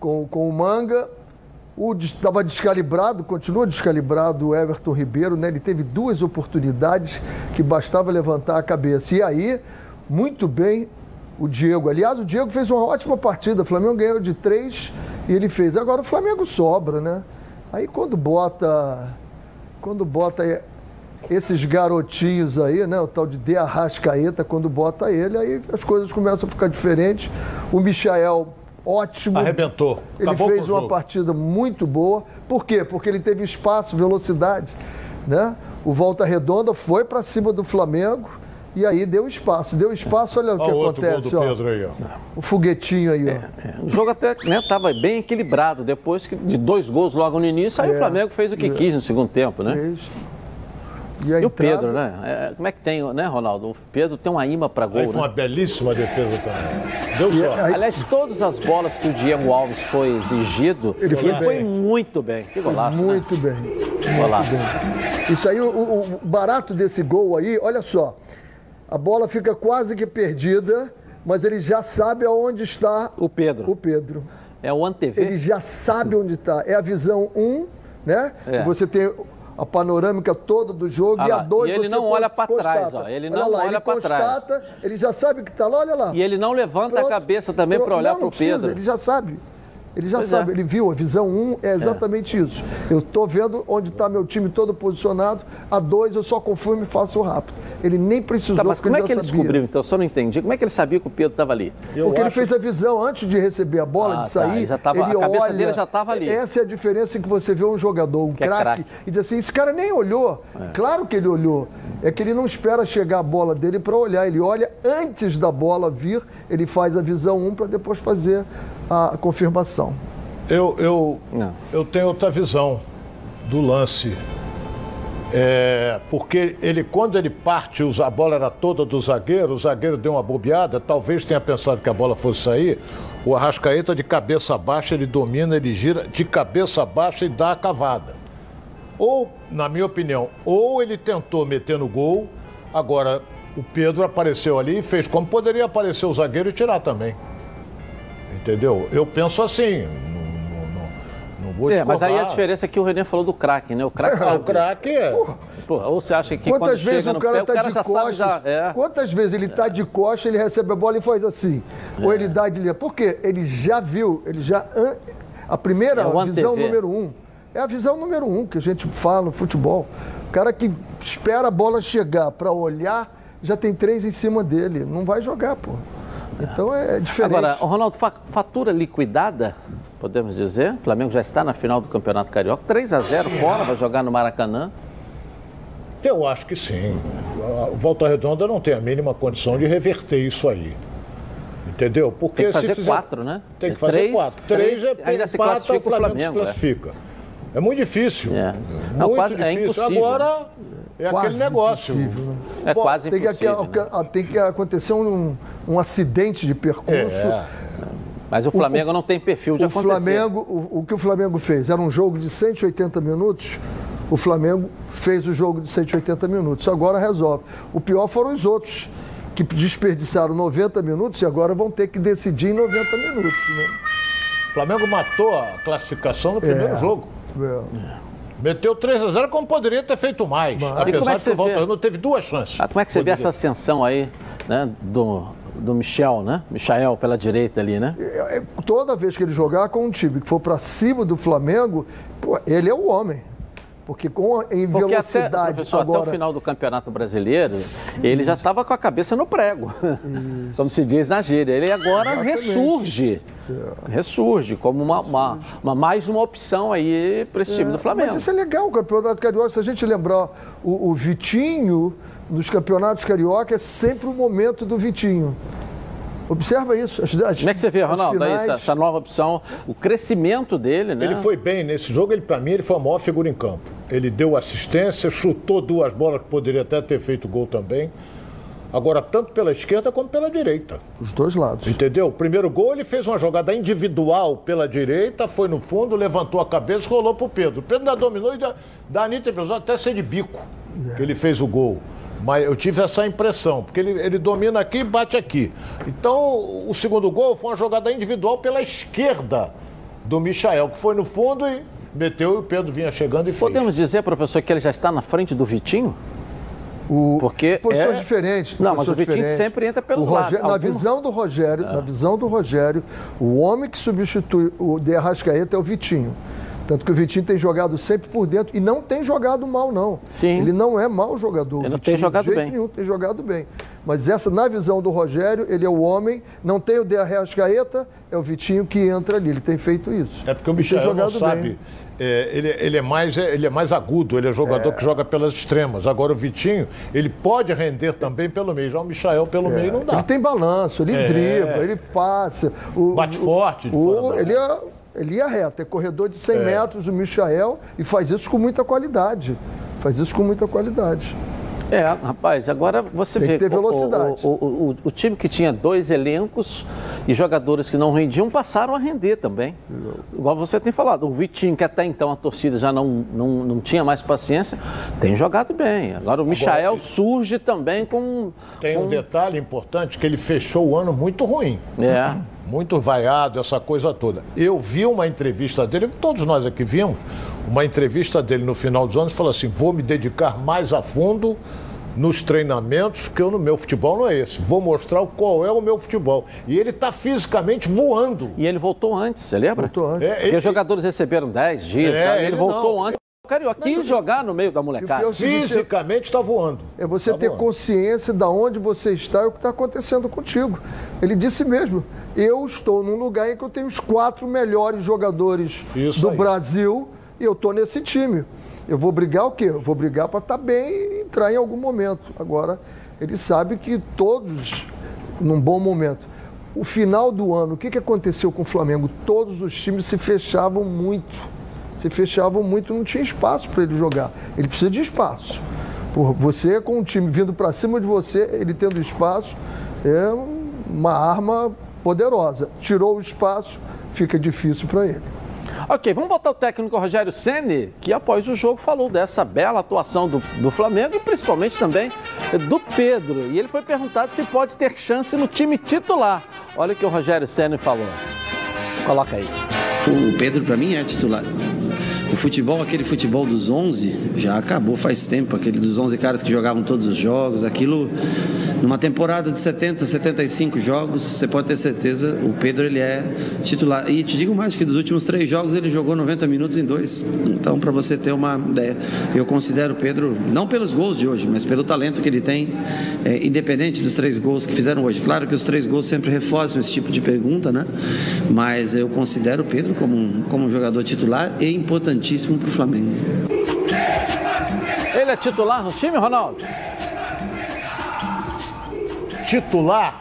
Com, com o Manga. O estava descalibrado, continua descalibrado o Everton Ribeiro, né? Ele teve duas oportunidades que bastava levantar a cabeça. E aí, muito bem o Diego. Aliás, o Diego fez uma ótima partida. O Flamengo ganhou de três e ele fez. Agora o Flamengo sobra, né? Aí quando bota. Quando bota esses garotinhos aí, né? O tal de De Arrascaeta, quando bota ele, aí as coisas começam a ficar diferentes. O Michael, ótimo. Arrebentou. Ele Acabou fez uma partida muito boa. Por quê? Porque ele teve espaço, velocidade, né? O Volta Redonda foi para cima do Flamengo e aí deu espaço. Deu espaço, olha o que outro gol acontece, do ó. Pedro aí, ó. O foguetinho aí, ó. O jogo até estava bem equilibrado. Depois que- de dois gols logo no início, aí É. o Flamengo fez o que É. quis no segundo tempo, né? Fez. E, a E o Pedro, né? É, como é que tem, né, Ronaldo? O Pedro tem uma imã para gol, Aí foi né? uma belíssima defesa também. Deu sorte. Aliás, todas as bolas que o Diego Alves foi exigido, Ele ele foi foi, bem. muito bem. Que golaço, né? Muito bem. Golaço. Isso aí, o, o- barato desse gol aí, olha só. A bola fica quase que perdida, mas ele já sabe aonde está O Pedro. o Pedro. É o ANTV. Ele já sabe onde está. É a visão 1, né? É. Que Você tem a panorâmica toda do jogo Ah e a 2 e ele não olha constata. trás, ó. Ele Olha não lá, olha ele pra trás. Ele já sabe que está lá, olha lá. E ele não levanta Pronto. a cabeça também para olhar para o precisa, Pedro. Ele já sabe. Ele já Pois sabe, é. ele viu, a visão 1 é exatamente isso. Eu estou vendo onde está meu time todo posicionado, a 2 eu só confirmo e faço rápido. Ele nem precisou, Tá, mas como é já que ele sabia. descobriu, então? Eu só não entendi. Como é que ele sabia que o Pedro estava ali? Eu Porque ele acho- fez a visão antes de receber a bola, Ah, de tá, sair. ele já tava- ele a cabeça olha, dele já estava ali. Essa é a diferença em que você vê um jogador, um é craque, craque. e diz assim: esse cara nem olhou. Claro que ele olhou. É que ele não espera chegar a bola dele para olhar. Ele olha antes da bola vir, ele faz a visão 1 para depois fazer a confirmação. Eu, eu, Não. eu tenho outra visão do lance. É, porque ele, quando ele parte, a bola era toda do zagueiro, o zagueiro deu uma bobeada, talvez tenha pensado que a bola fosse sair. O Arrascaeta, de cabeça baixa, ele domina, ele gira de cabeça baixa e dá a cavada. Ou, na minha opinião, ou ele tentou meter no gol, agora o Pedro apareceu ali e fez como poderia aparecer o zagueiro e tirar também. Entendeu? Eu penso assim, não, não- não- não vou te É, mas aí a diferença é que o René falou do craque, né? O craque <laughs> sabe. o craque é. Porra, ou você acha que Quantas quando vezes chega o no cara pé, está o cara de costas? já. É. Quantas vezes ele está de costas, ele recebe a bola e faz assim? Ou ele dá de linha. Por quê? Ele já viu, ele já. A primeira É visão antevê. número um. É a visão número um que a gente fala no futebol. O cara que espera a bola chegar para olhar, já tem três em cima dele. Não vai jogar, pô. Então é diferente. Agora, Ronaldo, fatura liquidada, podemos dizer? O Flamengo já está na final do Campeonato Carioca. 3 a 0 fora, vai jogar no Maracanã. Eu acho que sim. O Volta Redonda não tem a mínima condição de reverter isso aí. Entendeu? Porque tem que fazer se fizer, quatro, né? Tem que fazer três, quatro. Três, três é ainda se classifica o Flamengo, Flamengo se classifica. É, é muito difícil. É. Muito não, quase, é difícil. É Agora é quase aquele negócio. Né? É Bom, quase tem impossível. Que, né? Tem que acontecer um, um acidente de percurso. É. Mas o Flamengo o, não tem perfil de o acontecer. Flamengo, o, o que o Flamengo fez? Era um jogo de 180 minutos. O Flamengo fez o jogo de 180 minutos. Agora resolve. O pior foram os outros que desperdiçaram 90 minutos e agora vão ter que decidir em 90 minutos. Né? O Flamengo matou a classificação no primeiro é, jogo. É. Meteu 3 a 0 como poderia ter feito mais. Mas... Apesar é que, que o Volta Redonda teve duas chances. Ah, como é que você poderia. vê essa ascensão aí né, do, do Michel, né? Michael pela direita ali, né? É, é, toda vez que ele jogar com um time que for para cima do Flamengo, pô, ele é o homem. Porque com em Porque velocidade até, agora... até o final do Campeonato Brasileiro, Sim. ele já estava com a cabeça no prego, Isso. como se diz na gíria. Ele agora Exatamente. ressurge, é. ressurge como uma, uma, uma, mais uma opção aí para esse é. time do Flamengo. Mas isso é legal, o Campeonato Carioca. Se a gente lembrar o, o Vitinho nos campeonatos carioca, é sempre o momento do Vitinho. Observa isso. As, as, Como é que você vê, Ronaldo, finais... essa, essa, nova opção, o crescimento dele, né? Ele foi bem nesse jogo, ele para mim ele foi a maior figura em campo. Ele deu assistência, chutou duas bolas que poderia até ter feito gol também. Agora, tanto pela esquerda como pela direita. Os dois lados. Entendeu? O primeiro gol ele fez uma jogada individual pela direita, foi no fundo, levantou a cabeça, rolou pro Pedro. O Pedro ainda dominou e dá, dá a nítida até ser de bico é. que ele fez o gol. Mas eu tive essa impressão, porque ele, ele domina aqui e bate aqui. Então, o segundo gol foi uma jogada individual pela esquerda do Michael, que foi no fundo e meteu e o Pedro vinha chegando e fez. Podemos dizer, professor, que ele já está na frente do Vitinho? O, Porque posições é... diferentes. Não, mas o Vitinho diferentes. sempre entra pelo lado. Na visão do Rogério, é. na visão do Rogério, o homem que substitui o De Arrascaeta é o Vitinho. Tanto que o Vitinho tem jogado sempre por dentro e não tem jogado mal, não. Sim. Ele não é mau jogador. Ele não tem jogado de jeito bem. Nenhum, tem jogado bem. Mas essa, na visão do Rogério, ele é o homem, não tem o De Arrascaeta, é o Vitinho que entra ali. Ele tem feito isso. É porque o Michel não sabe. É, ele, ele, é mais, ele é mais agudo, ele é jogador é. que joga pelas extremas. Agora o Vitinho, ele pode render também pelo meio. Já o Michael pelo é. meio não dá. Ele tem balanço, ele é. dribla, ele passa. O, Bate forte. O, ele é ele ia reto, é corredor de 100 é. metros, o Michael, e faz isso com muita qualidade. Faz isso com muita qualidade. É, rapaz, agora você Tem vê. Que ter velocidade. O, o, o, o, time que tinha dois elencos e jogadores que não rendiam passaram a render também. Igual você tem falado, o Vitinho, que até então a torcida já não, não, não tinha mais paciência, tem jogado bem. Agora o Michael agora, surge também com. Tem com... um detalhe importante que ele fechou o ano muito ruim. É <clears throat> muito vaiado, essa coisa toda. Eu vi uma entrevista dele, todos nós aqui vimos, uma entrevista dele no final dos anos, falou assim: vou me dedicar mais a fundo nos treinamentos, porque o meu futebol não é esse. Vou mostrar qual é o meu futebol. E ele está fisicamente voando. E ele voltou antes, você lembra? Voltou antes. É, porque ele... os jogadores receberam 10 dias, é, tá? ele, ele, voltou não. antes. Carioca quis jogar no meio da molecada. Fisicamente está voando. É você tá ter voando. consciência de onde você está e o que está acontecendo contigo. Ele disse mesmo: eu estou num lugar em que eu tenho os quatro melhores jogadores Isso do aí. Brasil e eu estou nesse time. Eu vou brigar o quê? Eu vou brigar para estar tá bem e entrar em algum momento. Agora, ele sabe que todos, num bom momento. O final do ano, o que, que aconteceu com o Flamengo? Todos os times se fechavam muito se fechavam muito, não tinha espaço para ele jogar. Ele precisa de espaço. Por você com um time vindo para cima de você, ele tendo espaço, é uma arma poderosa. Tirou o espaço, fica difícil para ele. Ok, vamos botar o técnico Rogério Ceni, que após o jogo falou dessa bela atuação do, do Flamengo e principalmente também do Pedro. E ele foi perguntado se pode ter chance no time titular. Olha o que o Rogério Ceni falou. Coloca aí. O Pedro, para mim, é titular. O futebol, aquele futebol dos 11, já acabou faz tempo. Aquele dos 11 caras que jogavam todos os jogos. Aquilo, numa temporada de 70, 75 jogos, você pode ter certeza, o Pedro ele é titular. E te digo mais que dos últimos três jogos ele jogou 90 minutos em dois. Então, para você ter uma ideia, eu considero o Pedro, não pelos gols de hoje, mas pelo talento que ele tem, é, independente dos três gols que fizeram hoje. Claro que os três gols sempre reforçam esse tipo de pergunta, né? Mas eu considero o Pedro como um, como um jogador titular e importantíssimo para o Flamengo. Ele é titular no time, Ronaldo? Titular?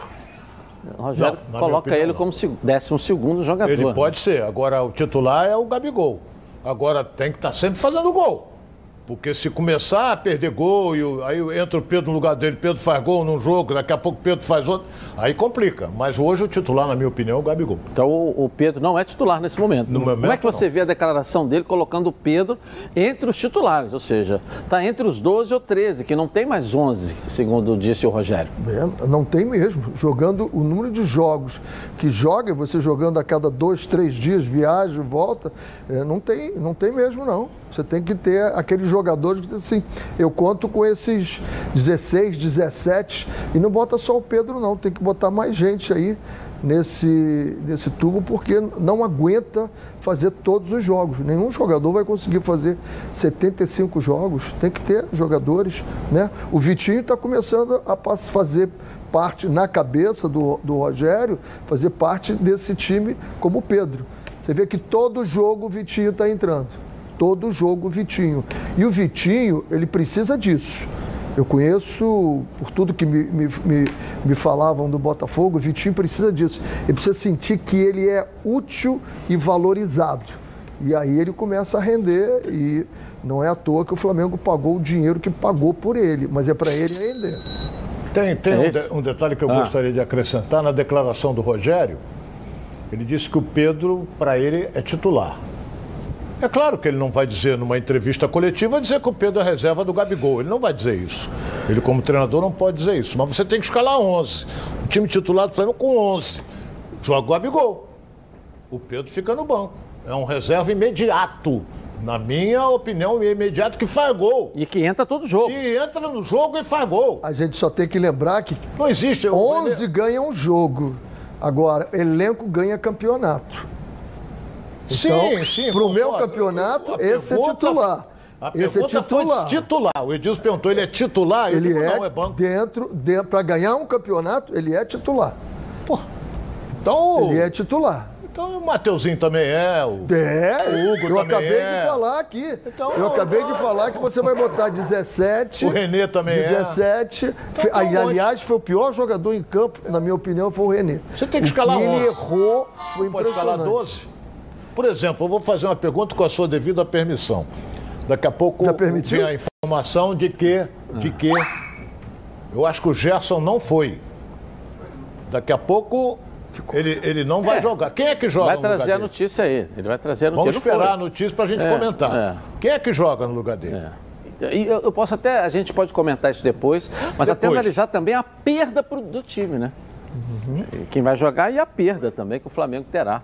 Rogério Não, coloca opinião, ele não. como décimo segundo jogador. Ele pode ser. Agora, o titular é o Gabigol. Agora, tem que estar sempre fazendo gol. Porque se começar a perder gol, e aí entra o Pedro no lugar dele, Pedro faz gol num jogo, daqui a pouco Pedro faz outro, aí complica. Mas hoje o titular, na minha opinião, é o Gabigol. Então o o Pedro não é titular nesse momento. No Como é que você não. vê a declaração dele colocando o Pedro entre os titulares? Ou seja, está entre os 12 ou 13, que não tem mais 11, segundo disse o Rogério. É, não tem mesmo. Jogando o número de jogos que joga, você jogando a cada dois, três dias, viagem, volta, é, não, tem, não tem mesmo, não. Você tem que ter aqueles jogadores que assim, eu conto com esses 16, 17, e não bota só o Pedro, não. Tem que botar mais gente aí nesse, nesse tubo, porque não aguenta fazer todos os jogos. Nenhum jogador vai conseguir fazer 75 jogos. Tem que ter jogadores, né? O Vitinho está começando a fazer parte na cabeça do, do Rogério, fazer parte desse time como o Pedro. Você vê que todo jogo o Vitinho está entrando. Todo jogo o Vitinho. E o Vitinho, ele precisa disso. Eu conheço, por tudo que me, me, me, me falavam do Botafogo, o Vitinho precisa disso. Ele precisa sentir que ele é útil e valorizado. E aí ele começa a render e não é à toa que o Flamengo pagou o dinheiro que pagou por ele, mas é para ele render. Tem, tem É um, de- um detalhe que eu Ah. gostaria de acrescentar na declaração do Rogério. Ele disse que o Pedro, para ele, é titular. É claro que ele não vai dizer numa entrevista coletiva dizer que o Pedro é reserva do Gabigol. Ele não vai dizer isso. Ele, como treinador, não pode dizer isso. Mas você tem que escalar 11. O time titular do Flamengo com 11. Joga o Gabigol. O Pedro fica no banco. É um reserva imediato. Na minha opinião, é imediato que faz gol. E que entra todo jogo. E entra no jogo e faz gol. A gente só tem que lembrar que Não existe. o- 11 ganham um jogo. Agora, elenco ganha campeonato. Sim, Então, sim. pro meu concordo. campeonato, A esse é pergunta- titular. A Esse é titular. titular. O Edilson perguntou, ele é titular? Ele digo, é, não, é banco. dentro, dentro para ganhar um campeonato, ele é titular. Então, Ele é titular. então o Mateuzinho também é. O... É, O Hugo eu também acabei é. de falar aqui. Então, eu acabei de falar que você vai botar 17. O Renê também é. 17. Fe- tá aliás, foi o pior jogador em campo, na minha opinião, foi o Renê. Você tem que O escalar ele 11. errou, foi Pode escalar impressionante. 12? Por exemplo, eu vou fazer uma pergunta com a sua devida permissão. Daqui a pouco vem a informação de que, de que eu acho que o Gerson não foi. Daqui a pouco ele, ele não vai É. jogar. Quem é que joga Vai no lugar trazer a dele? notícia aí. Ele vai trazer a notícia. Vamos esperar a notícia para a gente É, comentar. é. Quem é que joga no lugar dele? E eu, eu posso até, a gente pode comentar isso depois, mas até Depois. analisar também a perda pro- do time, né? E Quem vai jogar e a perda também que o Flamengo terá.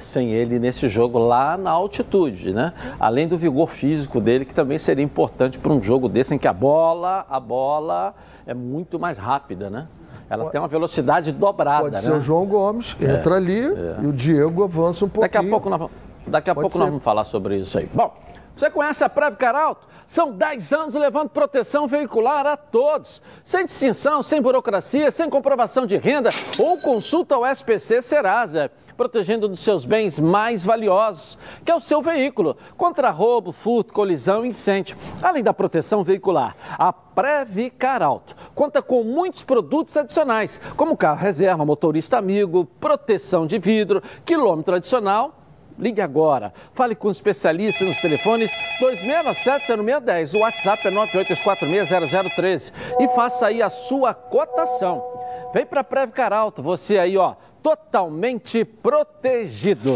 Sem ele nesse jogo lá na altitude, né? Além do vigor físico dele, que também seria importante para um jogo desse em que a bola, a bola é muito mais rápida, né? Ela tem uma velocidade dobrada, Pode né? ser o João Gomes, entra ali e o Diego avança um pouquinho. Daqui a pouco nós, vamos- daqui a Pode pouco nós vamos falar sobre isso aí. Bom, você conhece a Previcar Alto? São 10 anos levando proteção veicular a todos. Sem distinção, sem burocracia, sem comprovação de renda ou consulta ao SPC Serasa. Protegendo dos seus bens mais valiosos, que é o seu veículo, contra roubo, furto, colisão e incêndio. Além da proteção veicular, a Previcar Alto conta com muitos produtos adicionais, como carro reserva, motorista amigo, proteção de vidro, quilômetro adicional Ligue agora. Fale com o especialista nos telefones 2697-0610. O WhatsApp é 982460013. E faça aí a sua cotação. Vem para Previcar Alto, você aí, ó, totalmente protegido.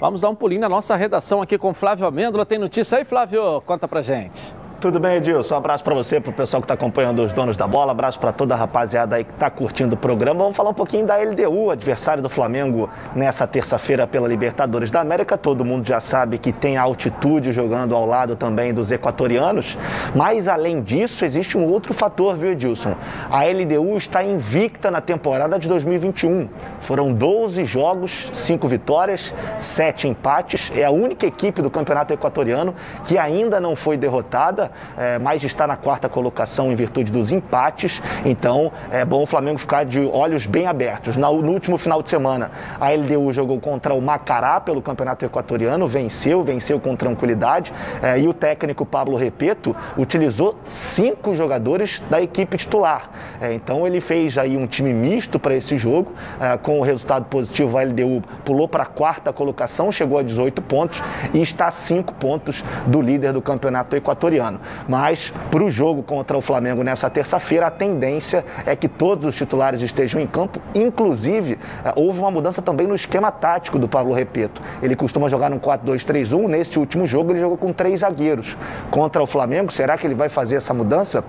Vamos dar um pulinho na nossa redação aqui com Flávio Amêndola. Tem notícia aí, Flávio? Conta pra gente. Tudo bem, Edilson? Um abraço para você, para o pessoal que está acompanhando os donos da bola, abraço para toda a rapaziada aí que está curtindo o programa. Vamos falar um pouquinho da LDU, adversário do Flamengo nessa terça-feira pela Libertadores da América. Todo mundo já sabe que tem altitude jogando ao lado também dos equatorianos, mas além disso, existe um outro fator, viu, Edilson? A LDU está invicta na temporada de 2021. Foram 12 jogos, 5 vitórias, 7 empates. É a única equipe do campeonato equatoriano que ainda não foi derrotada é, mas está na quarta colocação em virtude dos empates. Então é bom o Flamengo ficar de olhos bem abertos. No, no último final de semana, a LDU jogou contra o Macará pelo Campeonato Equatoriano, venceu, venceu com tranquilidade. É, e o técnico Pablo Repeto utilizou cinco jogadores da equipe titular. É, então ele fez aí um time misto para esse jogo. É, com o resultado positivo, a LDU pulou para a quarta colocação, chegou a 18 pontos e está a 5 pontos do líder do Campeonato Equatoriano. Mas para o jogo contra o Flamengo nessa terça-feira, a tendência é que todos os titulares estejam em campo. Inclusive, eh, houve uma mudança também no esquema tático do Pablo Repeto. Ele costuma jogar no 4-2-3-1. Neste último jogo, ele jogou com três zagueiros. Contra o Flamengo, será que ele vai fazer essa mudança?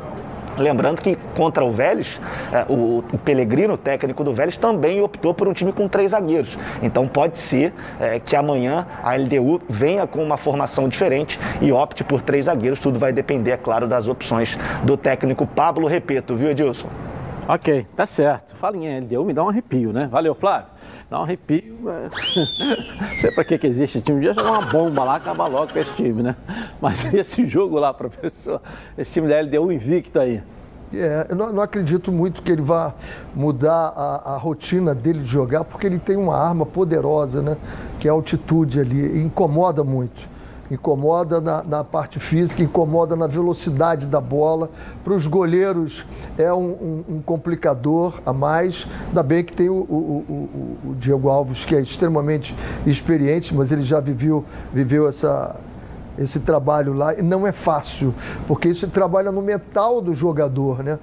Lembrando que contra o Vélez, eh, o, o Pelegrino, técnico do Vélez, também optou por um time com três zagueiros. Então pode ser é, que amanhã a LDU venha com uma formação diferente e opte por três zagueiros. Tudo vai depender, é claro, das opções do técnico Pablo Repeto, viu, Edilson? Ok, tá certo. Fala em LDU, me dá um arrepio, né? Valeu, Flávio. Dá um arrepio. Não <laughs> sei pra que, que existe time. Devia jogar uma bomba lá, acabar logo com esse time, né? Mas <laughs> esse jogo lá, professor, esse time da LDU invicto aí. É, eu não, não, acredito muito que ele vá mudar a, a, rotina dele de jogar, porque ele tem uma arma poderosa, né? Que é a altitude ali, incomoda muito incomoda na, na, parte física, incomoda na velocidade da bola. Para os goleiros é um, um, um, complicador a mais. Ainda bem que tem o, o, o, o, Diego Alves, que é extremamente experiente, mas ele já viveu, viveu essa, esse trabalho lá. E não é fácil, porque isso trabalha no mental do jogador, né?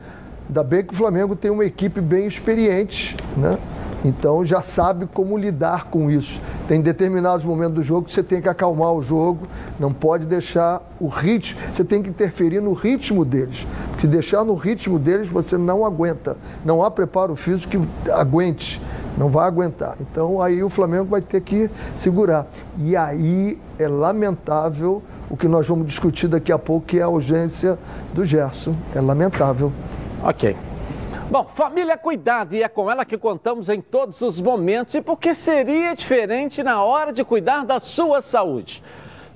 Ainda bem que o Flamengo tem uma equipe bem experiente, né? Então já sabe como lidar com isso. Tem determinados momentos do jogo que você tem que acalmar o jogo, não pode deixar o ritmo, você tem que interferir no ritmo deles. Se deixar no ritmo deles, você não aguenta. Não há preparo físico que aguente, não vai aguentar. Então aí o Flamengo vai ter que segurar. E aí é lamentável o que nós vamos discutir daqui a pouco, que é a urgência do Gerson. É lamentável. Ok. Bom, família cuidado e é com ela que contamos em todos os momentos. E porque seria diferente na hora de cuidar da sua saúde?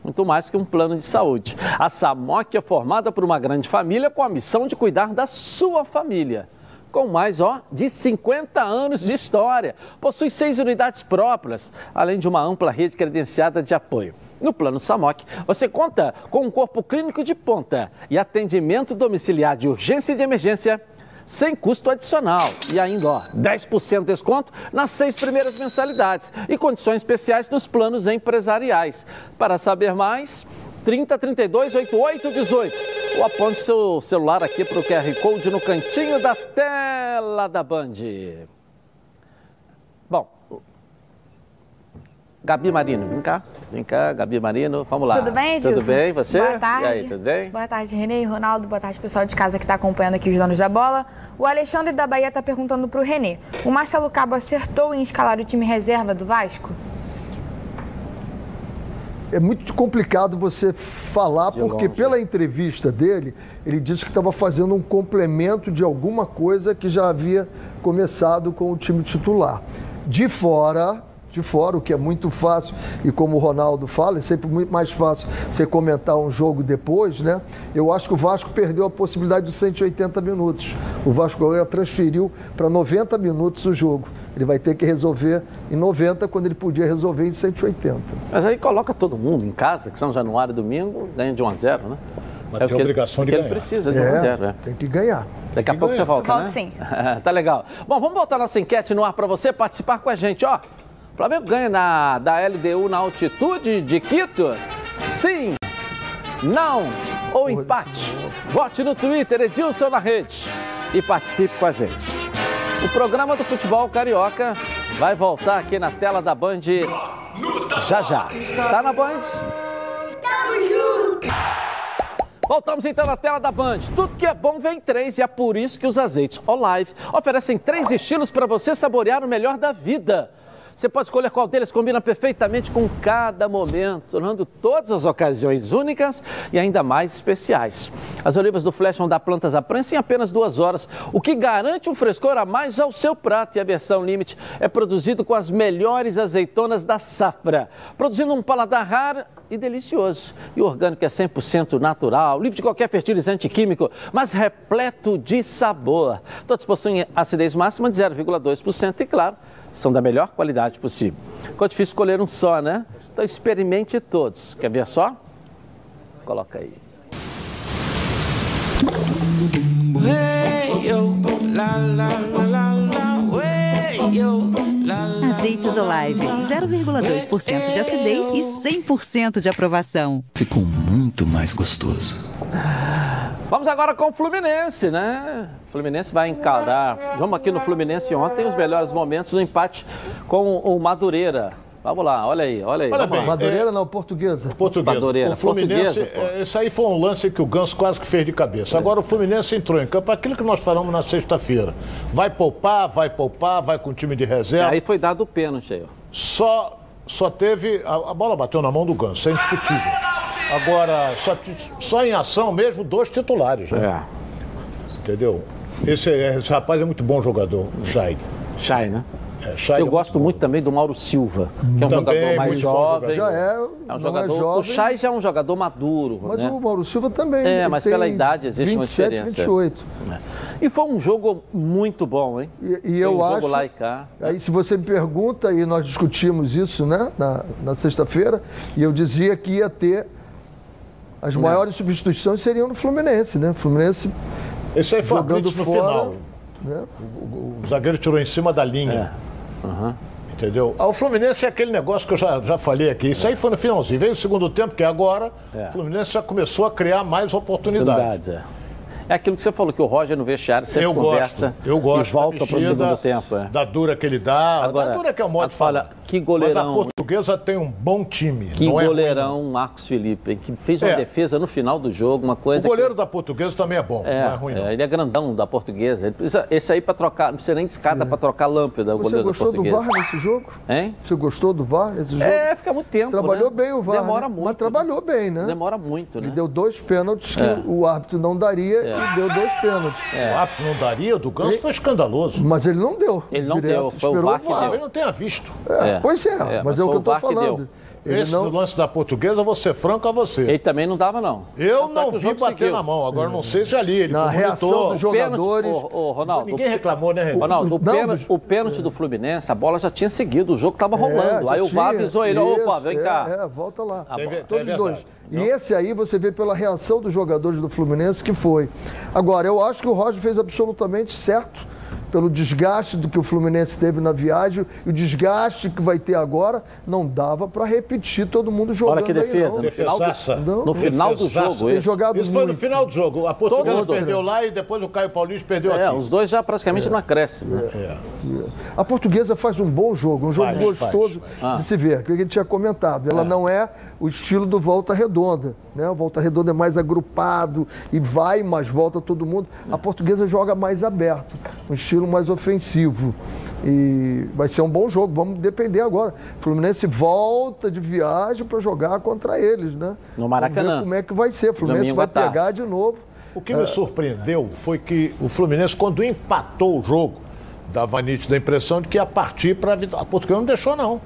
Muito mais que um plano de saúde. A SAMOC é formada por uma grande família com a missão de cuidar da sua família com mais ó, de 50 anos de história. Possui seis unidades próprias, além de uma ampla rede credenciada de apoio. No Plano SAMOC, você conta com um corpo clínico de ponta e atendimento domiciliar de urgência e de emergência sem custo adicional. E ainda, ó, 10% de desconto nas seis primeiras mensalidades e condições especiais nos planos empresariais. Para saber mais, 30 32 88 18. Ou aponte seu celular aqui para o QR Code no cantinho da tela da Band. Gabi Marino, vem cá, vem cá, Gabi Marino, vamos lá. Tudo bem, Edilson? Tudo bem, você? Boa tarde. E aí, tudo bem? Boa tarde, Renê e Ronaldo, boa tarde, pessoal de casa que está acompanhando aqui os donos da bola. O Alexandre da Bahia está perguntando para o Renê, o Marcelo Cabo acertou em escalar o time reserva do Vasco? É muito complicado você falar, porque pela entrevista dele, ele disse que estava fazendo um complemento de alguma coisa que já havia começado com o time titular. De fora, de fora, o que é muito fácil, e como o Ronaldo fala, é sempre muito mais fácil você comentar um jogo depois, né? Eu acho que o Vasco perdeu a possibilidade de 180 minutos. O Vasco agora transferiu para 90 minutos o jogo. Ele vai ter que resolver em 90 quando ele podia resolver em 180. Mas aí coloca todo mundo em casa, que São Januário e domingo, ganha de 1 a 0, né? Mas é tem a obrigação de ganhar. ele precisa de é, 1 a 0, né? Tem que ganhar. Daqui a pouco ganhar. você volta, Volto, né? sim. <laughs> tá legal. Bom, vamos botar nossa enquete no ar para você participar com a gente, ó. Flamengo ganha na, da LDU na altitude de Quito? Sim, não ou empate? Vote no Twitter, Edilson na rede e participe com a gente. O programa do futebol carioca vai voltar aqui na tela da Band já já. Tá na Band? Voltamos então na tela da Band. Tudo que é bom vem em três e é por isso que os azeites Olive oferecem três estilos para você saborear o melhor da vida. Você pode escolher qual deles combina perfeitamente com cada momento, tornando todas as ocasiões únicas e ainda mais especiais. As olivas do Flash vão dar plantas à prensa em apenas duas horas, o que garante um frescor a mais ao seu prato. E a versão Limite é produzido com as melhores azeitonas da safra, produzindo um paladar raro e delicioso. E o orgânico é 100% natural, livre de qualquer fertilizante químico, mas repleto de sabor. Todos possuem acidez máxima de 0,2% e, claro, são da melhor qualidade possível. Ficou difícil escolher um só, né? Então experimente todos. Quer ver só? Coloca aí. Azeites Olive, 0,2% de acidez e 100% de aprovação. Ficou muito mais gostoso. Vamos agora com o Fluminense, né? O Fluminense vai encarar. Vamos aqui no Fluminense ontem, os melhores momentos do empate com o Madureira. Vamos lá, olha aí, olha aí. Olha bem. Madureira não, portuguesa. Portuguesa. Madureira, o Fluminense, portuguesa, é, esse aí foi um lance que o Ganso quase que fez de cabeça. Agora o Fluminense entrou em campo, aquilo que nós falamos na sexta-feira. Vai poupar, vai poupar, vai com time de reserva. Aí foi dado o pênalti aí, ó. Só, só teve. A, a bola bateu na mão do Ganso, isso é indiscutível. Agora, só, só em ação mesmo, dois titulares, né? É. Entendeu? Esse, esse rapaz é muito bom jogador, o Scheid. Chay, né? É, Eu é gosto muito também do Mauro Silva, que é um Também jogador mais muito bom jovem. Já é, É um não jogador. é jovem. O Chay já é um jogador maduro, Mas né? o Mauro Silva também. É, mas pela idade existe uma 27, diferença. 28. E foi um jogo muito bom, hein? E, e eu um acho. jogo lá e cá. Aí, se você me pergunta, e nós discutimos isso né, na, na sexta-feira, e eu dizia que ia ter. As maiores substituições seriam no Fluminense, né? Fluminense Esse aí foi jogando blitz no fora. final. Né? O, o zagueiro tirou em cima da linha. Entendeu? Ah, o Fluminense é aquele negócio que eu já, já falei aqui. Isso aí foi no finalzinho. Veio o segundo tempo, que agora É. o Fluminense já começou a criar mais oportunidades. Oportunidades, é. É aquilo que você falou, que o Roger no vestiário sempre Eu conversa gosto, eu gosto e volta para o segundo tempo. É. Da dura que ele dá. Agora, da dura que é o modo de fala, falar. que goleirão. Portuguesa tem um bom time. Que não é ruim, goleirão Marcos Felipe, que fez uma É. defesa no final do jogo, uma coisa. O goleiro que... da portuguesa também é bom, É, não é ruim não. é, ele é grandão da portuguesa. Ele precisa, esse aí para trocar, não precisa nem de escada para trocar lâmpada, o Você goleiro da gostou do. VAR nesse jogo? Hein? Você gostou do VAR nesse jogo? É, fica muito tempo. Trabalhou né? bem o VAR. Demora né? muito. Mas trabalhou bem, né? Demora muito, né? Ele deu dois pênaltis que É. o árbitro não daria e deu dois pênaltis. O árbitro não daria, o do Ganso foi escandaloso. Mas ele não deu. Ele não direto, deu, foi o esperou VAR que deu. Talvez não tenha visto. É, É. Pois é, É, mas, mas é o que eu o tô VAR que falando. deu. Ele Esse não... do lance da portuguesa, eu vou ser franco a você. Ele também não dava, não. Eu Tanto é não o vi bater seguiu. na mão. Agora não sei se ali ele Na comunicou. reação dos jogadores. Pênalti, ô, ô, Ronaldo, Ninguém reclamou, né, Renan? Ronaldo, o, Não, pênalti, do- o pênalti do Fluminense, a bola já tinha seguido, o jogo estava rolando. já Aí o VAR avisou ele, opa, vem é, cá. É, volta lá. Tem ve- Todos os dois. E esse aí você vê pela reação dos jogadores do Fluminense que foi. Agora, eu acho que o Roger fez absolutamente certo pelo desgaste do que o Fluminense teve na viagem e o desgaste que vai ter agora, não dava para repetir todo mundo jogando Olha que aí, defesa, não. no final do. Não, no final do jogo. Tem Isso. jogado Isso foi no final do jogo. A portuguesa Todos, perdeu lá e depois o Caio Paulista perdeu É, aqui. os dois já praticamente não acréscimo. né? É. A portuguesa faz um bom jogo, um jogo Faz, gostoso faz, de se ver, que a gente tinha comentado. Ela não é o estilo do Volta Redonda, né? O Volta Redonda é mais agrupado e vai, mas volta todo mundo. A portuguesa joga mais aberto, um estilo mais ofensivo. E vai ser um bom jogo, vamos depender agora. O Fluminense volta de viagem para jogar contra eles, né? No Maracanã. Vamos ver como é que vai ser. O Fluminense Domingo vai tarde. pegar de novo. O que me surpreendeu foi que o Fluminense, quando empatou o jogo, dava nítida a impressão de que ia partir para a vitória. A portuguesa não deixou, não.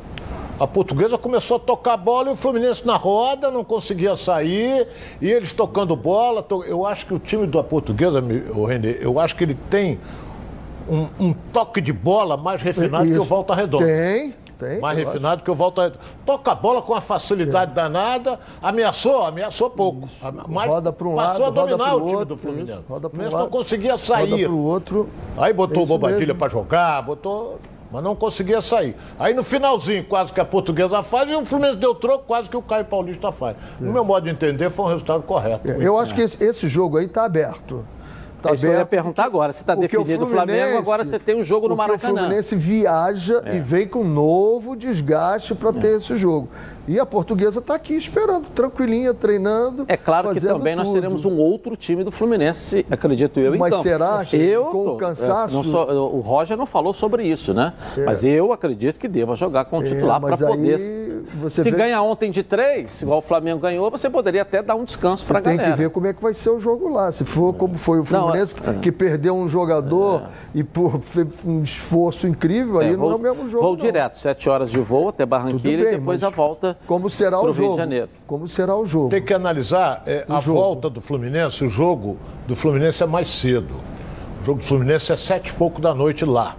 A portuguesa começou a tocar bola e o Fluminense na roda, não conseguia sair, e eles tocando bola. to- Eu acho que o time da portuguesa, o Renê, eu acho que ele tem um, um toque de bola mais refinado que o Isso. Volta Redonda. Tem, tem. Mais eu acho. refinado que o Volta Redonda. Toca a bola com uma facilidade danada, ameaçou, ameaçou pouco. Mas roda para um passou lado, a roda dominar o time outro. do Fluminense. isso, roda para um Fluminense lado, não conseguia roda sair. para o outro. Aí botou É o isso Bobadilha para jogar, botou. Mas não conseguia sair. Aí no finalzinho, quase que a portuguesa faz, e o Fluminense deu troco, quase que o Caio Paulista faz. No meu modo de entender, foi um resultado correto. É, Eu acho que esse, esse jogo aí está aberto. tá Isso eu ia aberto. perguntar agora. Se está definido o Flamengo, Fluminense- agora você tem um jogo no Maracanã. O Fluminense viaja É. e vem com um novo desgaste para ter esse jogo. E a portuguesa está aqui esperando, tranquilinha, treinando. É claro que também nós tudo. teremos um outro time do Fluminense, acredito eu, Mas então. será que eu com o cansaço- é, não sou- o Roger não falou sobre isso, né? É. Mas eu acredito que deva jogar com o É, titular para mas poder. você Se vê- ganhar ontem de três, igual o Flamengo ganhou, você poderia até dar um descanso para a Tem galera. que ver como é que vai ser o jogo lá. Se for como foi o Fluminense, é- que perdeu um jogador e por um esforço incrível, aí É, não vou- é o mesmo jogo. Vou não. direto, sete horas de voo até Tudo Barranquilha bem, e depois mas a volta Como será o Rio de jogo? Janeiro. Como será o jogo? Tem que analisar é, a jogo. volta do Fluminense. O jogo do Fluminense é mais cedo. O jogo do Fluminense é sete e pouco da noite lá.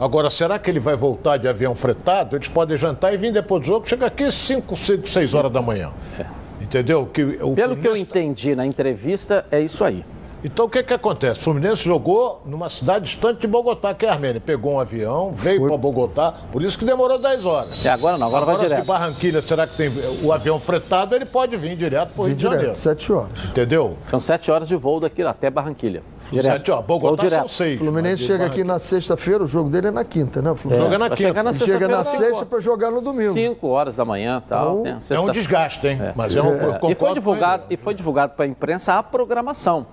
Agora, será que ele vai voltar de avião fretado? Eles podem jantar e vir depois do jogo. Chega aqui 5, 5, 6 horas da manhã. Entendeu? Que o Pelo que eu Fluminense- entendi na entrevista, é isso aí. Então o que, que acontece? O Fluminense jogou numa cidade distante de Bogotá, que é a Armênia. Pegou um avião, veio para Bogotá, por isso que demorou 10 horas. É, agora não, agora vai se direto. Barranquilha, será que tem o avião fretado? Ele pode vir direto para o Rio de Janeiro. Direto, sete horas. Entendeu? São sete horas de voo daqui até Barranquilha. Direto. Sete horas. Voo Bogotá são direto. seis. O Fluminense chega aqui na sexta-feira, o jogo dele é na quinta, né? O Fluminense? Joga na Vai quinta. na chega na sexta-feira, sexta para jogar no domingo. 5 horas da manhã tal. Então, É um desgaste, hein? Mas é um. É. E foi divulgado, e foi divulgado para a imprensa a programação.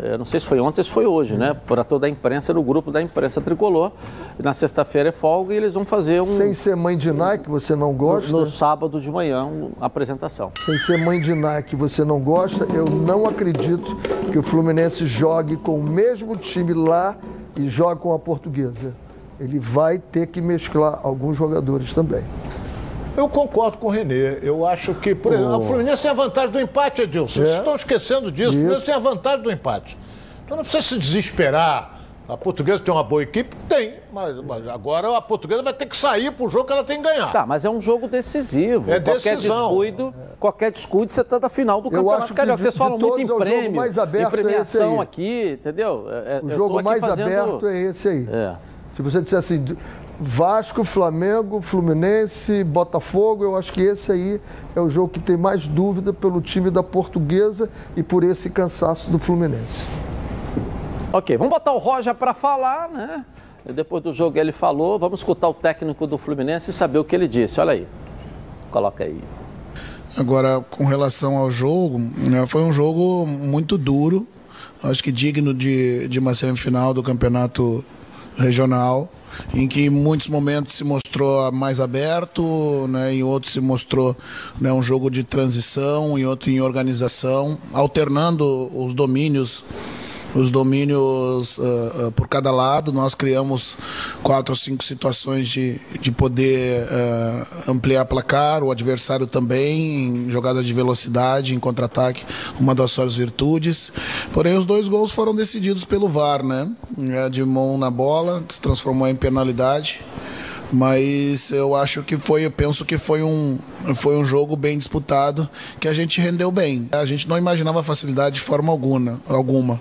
Eu não sei se foi ontem ou se foi hoje, né? Para toda a imprensa, no grupo da imprensa tricolor. Na sexta-feira é folga e eles vão fazer um. Sem ser mãe de Nike, você não gosta? No sábado de manhã, uma apresentação. Sem ser mãe de Nike, você não gosta? Eu não acredito que o Fluminense jogue com o mesmo time lá e jogue com a portuguesa. Ele vai ter que mesclar alguns jogadores também. Eu concordo com o Renê. Eu acho que, por exemplo, Oh. o Fluminense tem a vantagem do empate, Edilson. Vocês É. estão esquecendo disso. O Isso. Fluminense tem a vantagem do empate. Então não precisa se desesperar. A portuguesa tem uma boa equipe? Tem. Mas, mas agora a portuguesa vai ter que sair pro jogo que ela tem que ganhar. Tá, mas é um jogo decisivo. É qualquer decisão. descuido, qualquer descuido, você tá na final do Eu campeonato acho que carioca. Vocês de falam muito todos em é o jogo prêmio, mais aberto, em é esse premiação aí. aqui, entendeu? É- é- O jogo mais fazendo- aberto é esse aí. É. Se você disser assim, Vasco, Flamengo, Fluminense, Botafogo, eu acho que esse aí é o jogo que tem mais dúvida pelo time da portuguesa e por esse cansaço do Fluminense. Ok, vamos botar o Roger para falar, né? Depois do jogo ele falou, vamos escutar o técnico do Fluminense e saber o que ele disse. Olha aí. Coloca aí. Agora, com relação ao jogo, né, foi um jogo muito duro, acho que digno de, de uma semifinal do campeonato regional, em que em muitos momentos se mostrou mais aberto, né, em outros se mostrou né, um jogo de transição, em outro em organização, alternando os domínios os domínios ah, ah, por cada lado. Nós criamos quatro ou cinco situações de, de poder ah, ampliar placar, o adversário também, em jogadas de velocidade, em contra-ataque, uma das suas virtudes. Porém, os dois gols foram decididos pelo VAR, né? É, De mão na bola, que se transformou em penalidade mas eu acho que foi, eu penso que foi um, foi um jogo bem disputado, que a gente rendeu bem. A gente não imaginava facilidade de forma alguma, alguma.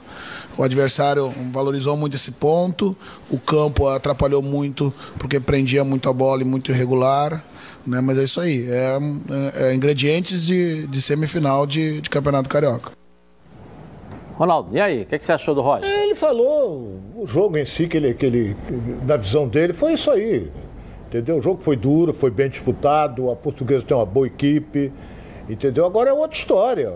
O adversário valorizou muito esse ponto, o campo atrapalhou muito porque prendia muito a bola e muito irregular. Né? Mas é isso aí, é, é- é ingredientes de, de semifinal de, de Campeonato Carioca. Ronaldo, e aí? O que, que você achou do Roger? Ele falou o jogo em si, que ele, que ele, na visão dele, foi isso aí. Entendeu? O jogo foi duro, foi bem disputado, a portuguesa tem uma boa equipe, entendeu? Agora é outra história.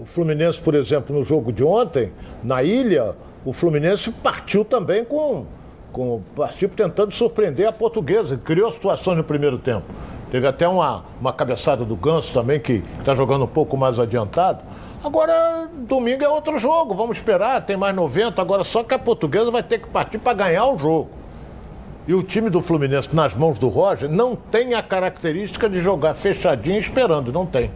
O Fluminense, por exemplo, no jogo de ontem, na ilha, o Fluminense partiu também com. com partiu tentando surpreender a portuguesa, criou situações no primeiro tempo. Teve até uma, uma cabeçada do Ganso também, que está jogando um pouco mais adiantado. Agora, domingo é outro jogo, vamos esperar, tem mais 90, agora só que a portuguesa vai ter que partir para ganhar o jogo. E o time do Fluminense, nas mãos do Roger, não tem a característica de jogar fechadinho esperando, não tem.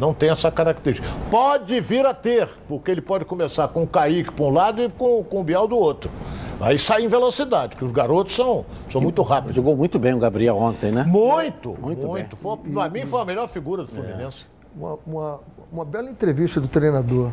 Não tem essa característica. Pode vir a ter, porque ele pode começar com o Kaique para um lado e com, com o Biel do outro. Aí sai em velocidade, que os garotos são, são muito rápidos. Jogou muito bem o Gabriel ontem, né? Muito, Muito muito. bem. Foi, pra mim foi a melhor figura do Fluminense. Uma, uma, uma bela entrevista do treinador.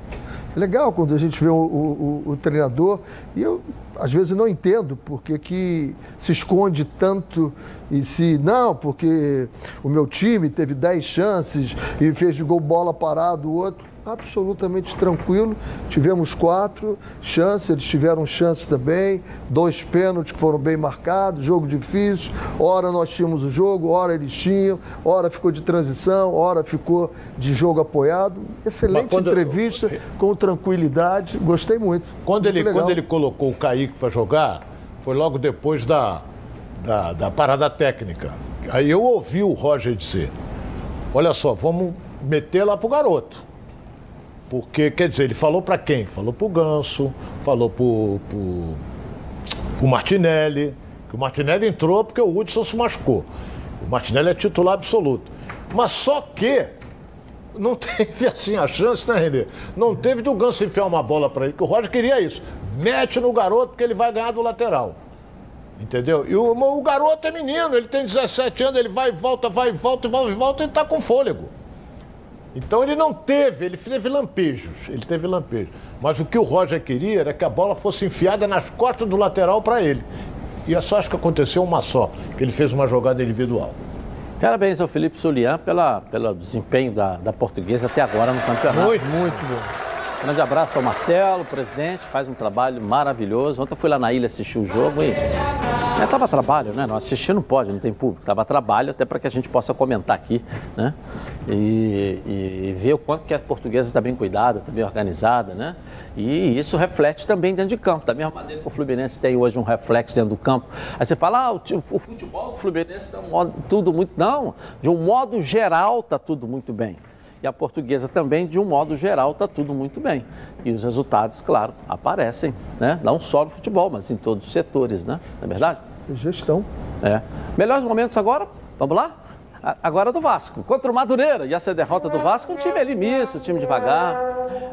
É legal quando a gente vê o, o- o- o treinador, e eu às vezes não entendo porque que se esconde tanto e se. Não, porque o meu time teve 10 chances e fez de gol bola parado o outro. Absolutamente tranquilo. Tivemos quatro chances, eles tiveram chances também, dois pênaltis que foram bem marcados, jogo difícil. Hora nós tínhamos o jogo, hora eles tinham, hora ficou de transição, hora ficou de jogo apoiado. Excelente quando- entrevista, com tranquilidade, gostei muito. Quando Muito ele, legal. quando ele colocou o Kaique para jogar, foi logo depois da, da, da parada técnica. Aí eu ouvi o Roger dizer: olha só, vamos meter lá pro garoto. Porque, quer dizer, ele falou para quem? Falou pro Ganso, falou pro, pro Martinelli, que o Martinelli entrou porque o Hudson se machucou. O Martinelli é titular absoluto. Mas só que não <laughs> teve assim a chance, né, Renê? Não teve do Ganso enfiar uma bola para ele, que o Roger queria isso. Mete no garoto porque ele vai ganhar do lateral. Entendeu? E o, o garoto é menino, ele tem 17 anos, ele vai e volta, vai e volta, vai e volta, ele tá com fôlego. Então ele não teve, ele teve lampejos, ele teve lampejos. Mas o que o Roger queria era que a bola fosse enfiada nas costas do lateral para ele. E é só acho que aconteceu uma só, que ele fez uma jogada individual. Parabéns ao Felipe Solian pela, pelo desempenho da, da portuguesa até agora no campeonato. Muito, Muito bom. Grande abraço ao Marcelo, presidente, faz um trabalho maravilhoso. Ontem eu fui lá na ilha assistir o jogo e. É, tava trabalho, né? Não assistir não pode, não tem público. Tava trabalho até para que a gente possa comentar aqui, né? E, e ver o quanto que a portuguesa está bem cuidada, está bem organizada, né? E isso reflete também dentro de campo. Da mesma maneira que o Fluminense tem hoje um reflexo dentro do campo. Aí você fala, ah, o, o futebol do Fluminense está tudo muito. Não, de um modo geral está tudo muito bem. E a portuguesa também, de um modo geral, está tudo muito bem. E os resultados, claro, aparecem, né? Não só no futebol, mas em todos os setores, né? Não é verdade? Gestão. É. Melhores momentos agora, vamos lá? Agora do Vasco, contra o Madureira. E essa derrota do Vasco, um time ali misto, um time devagar.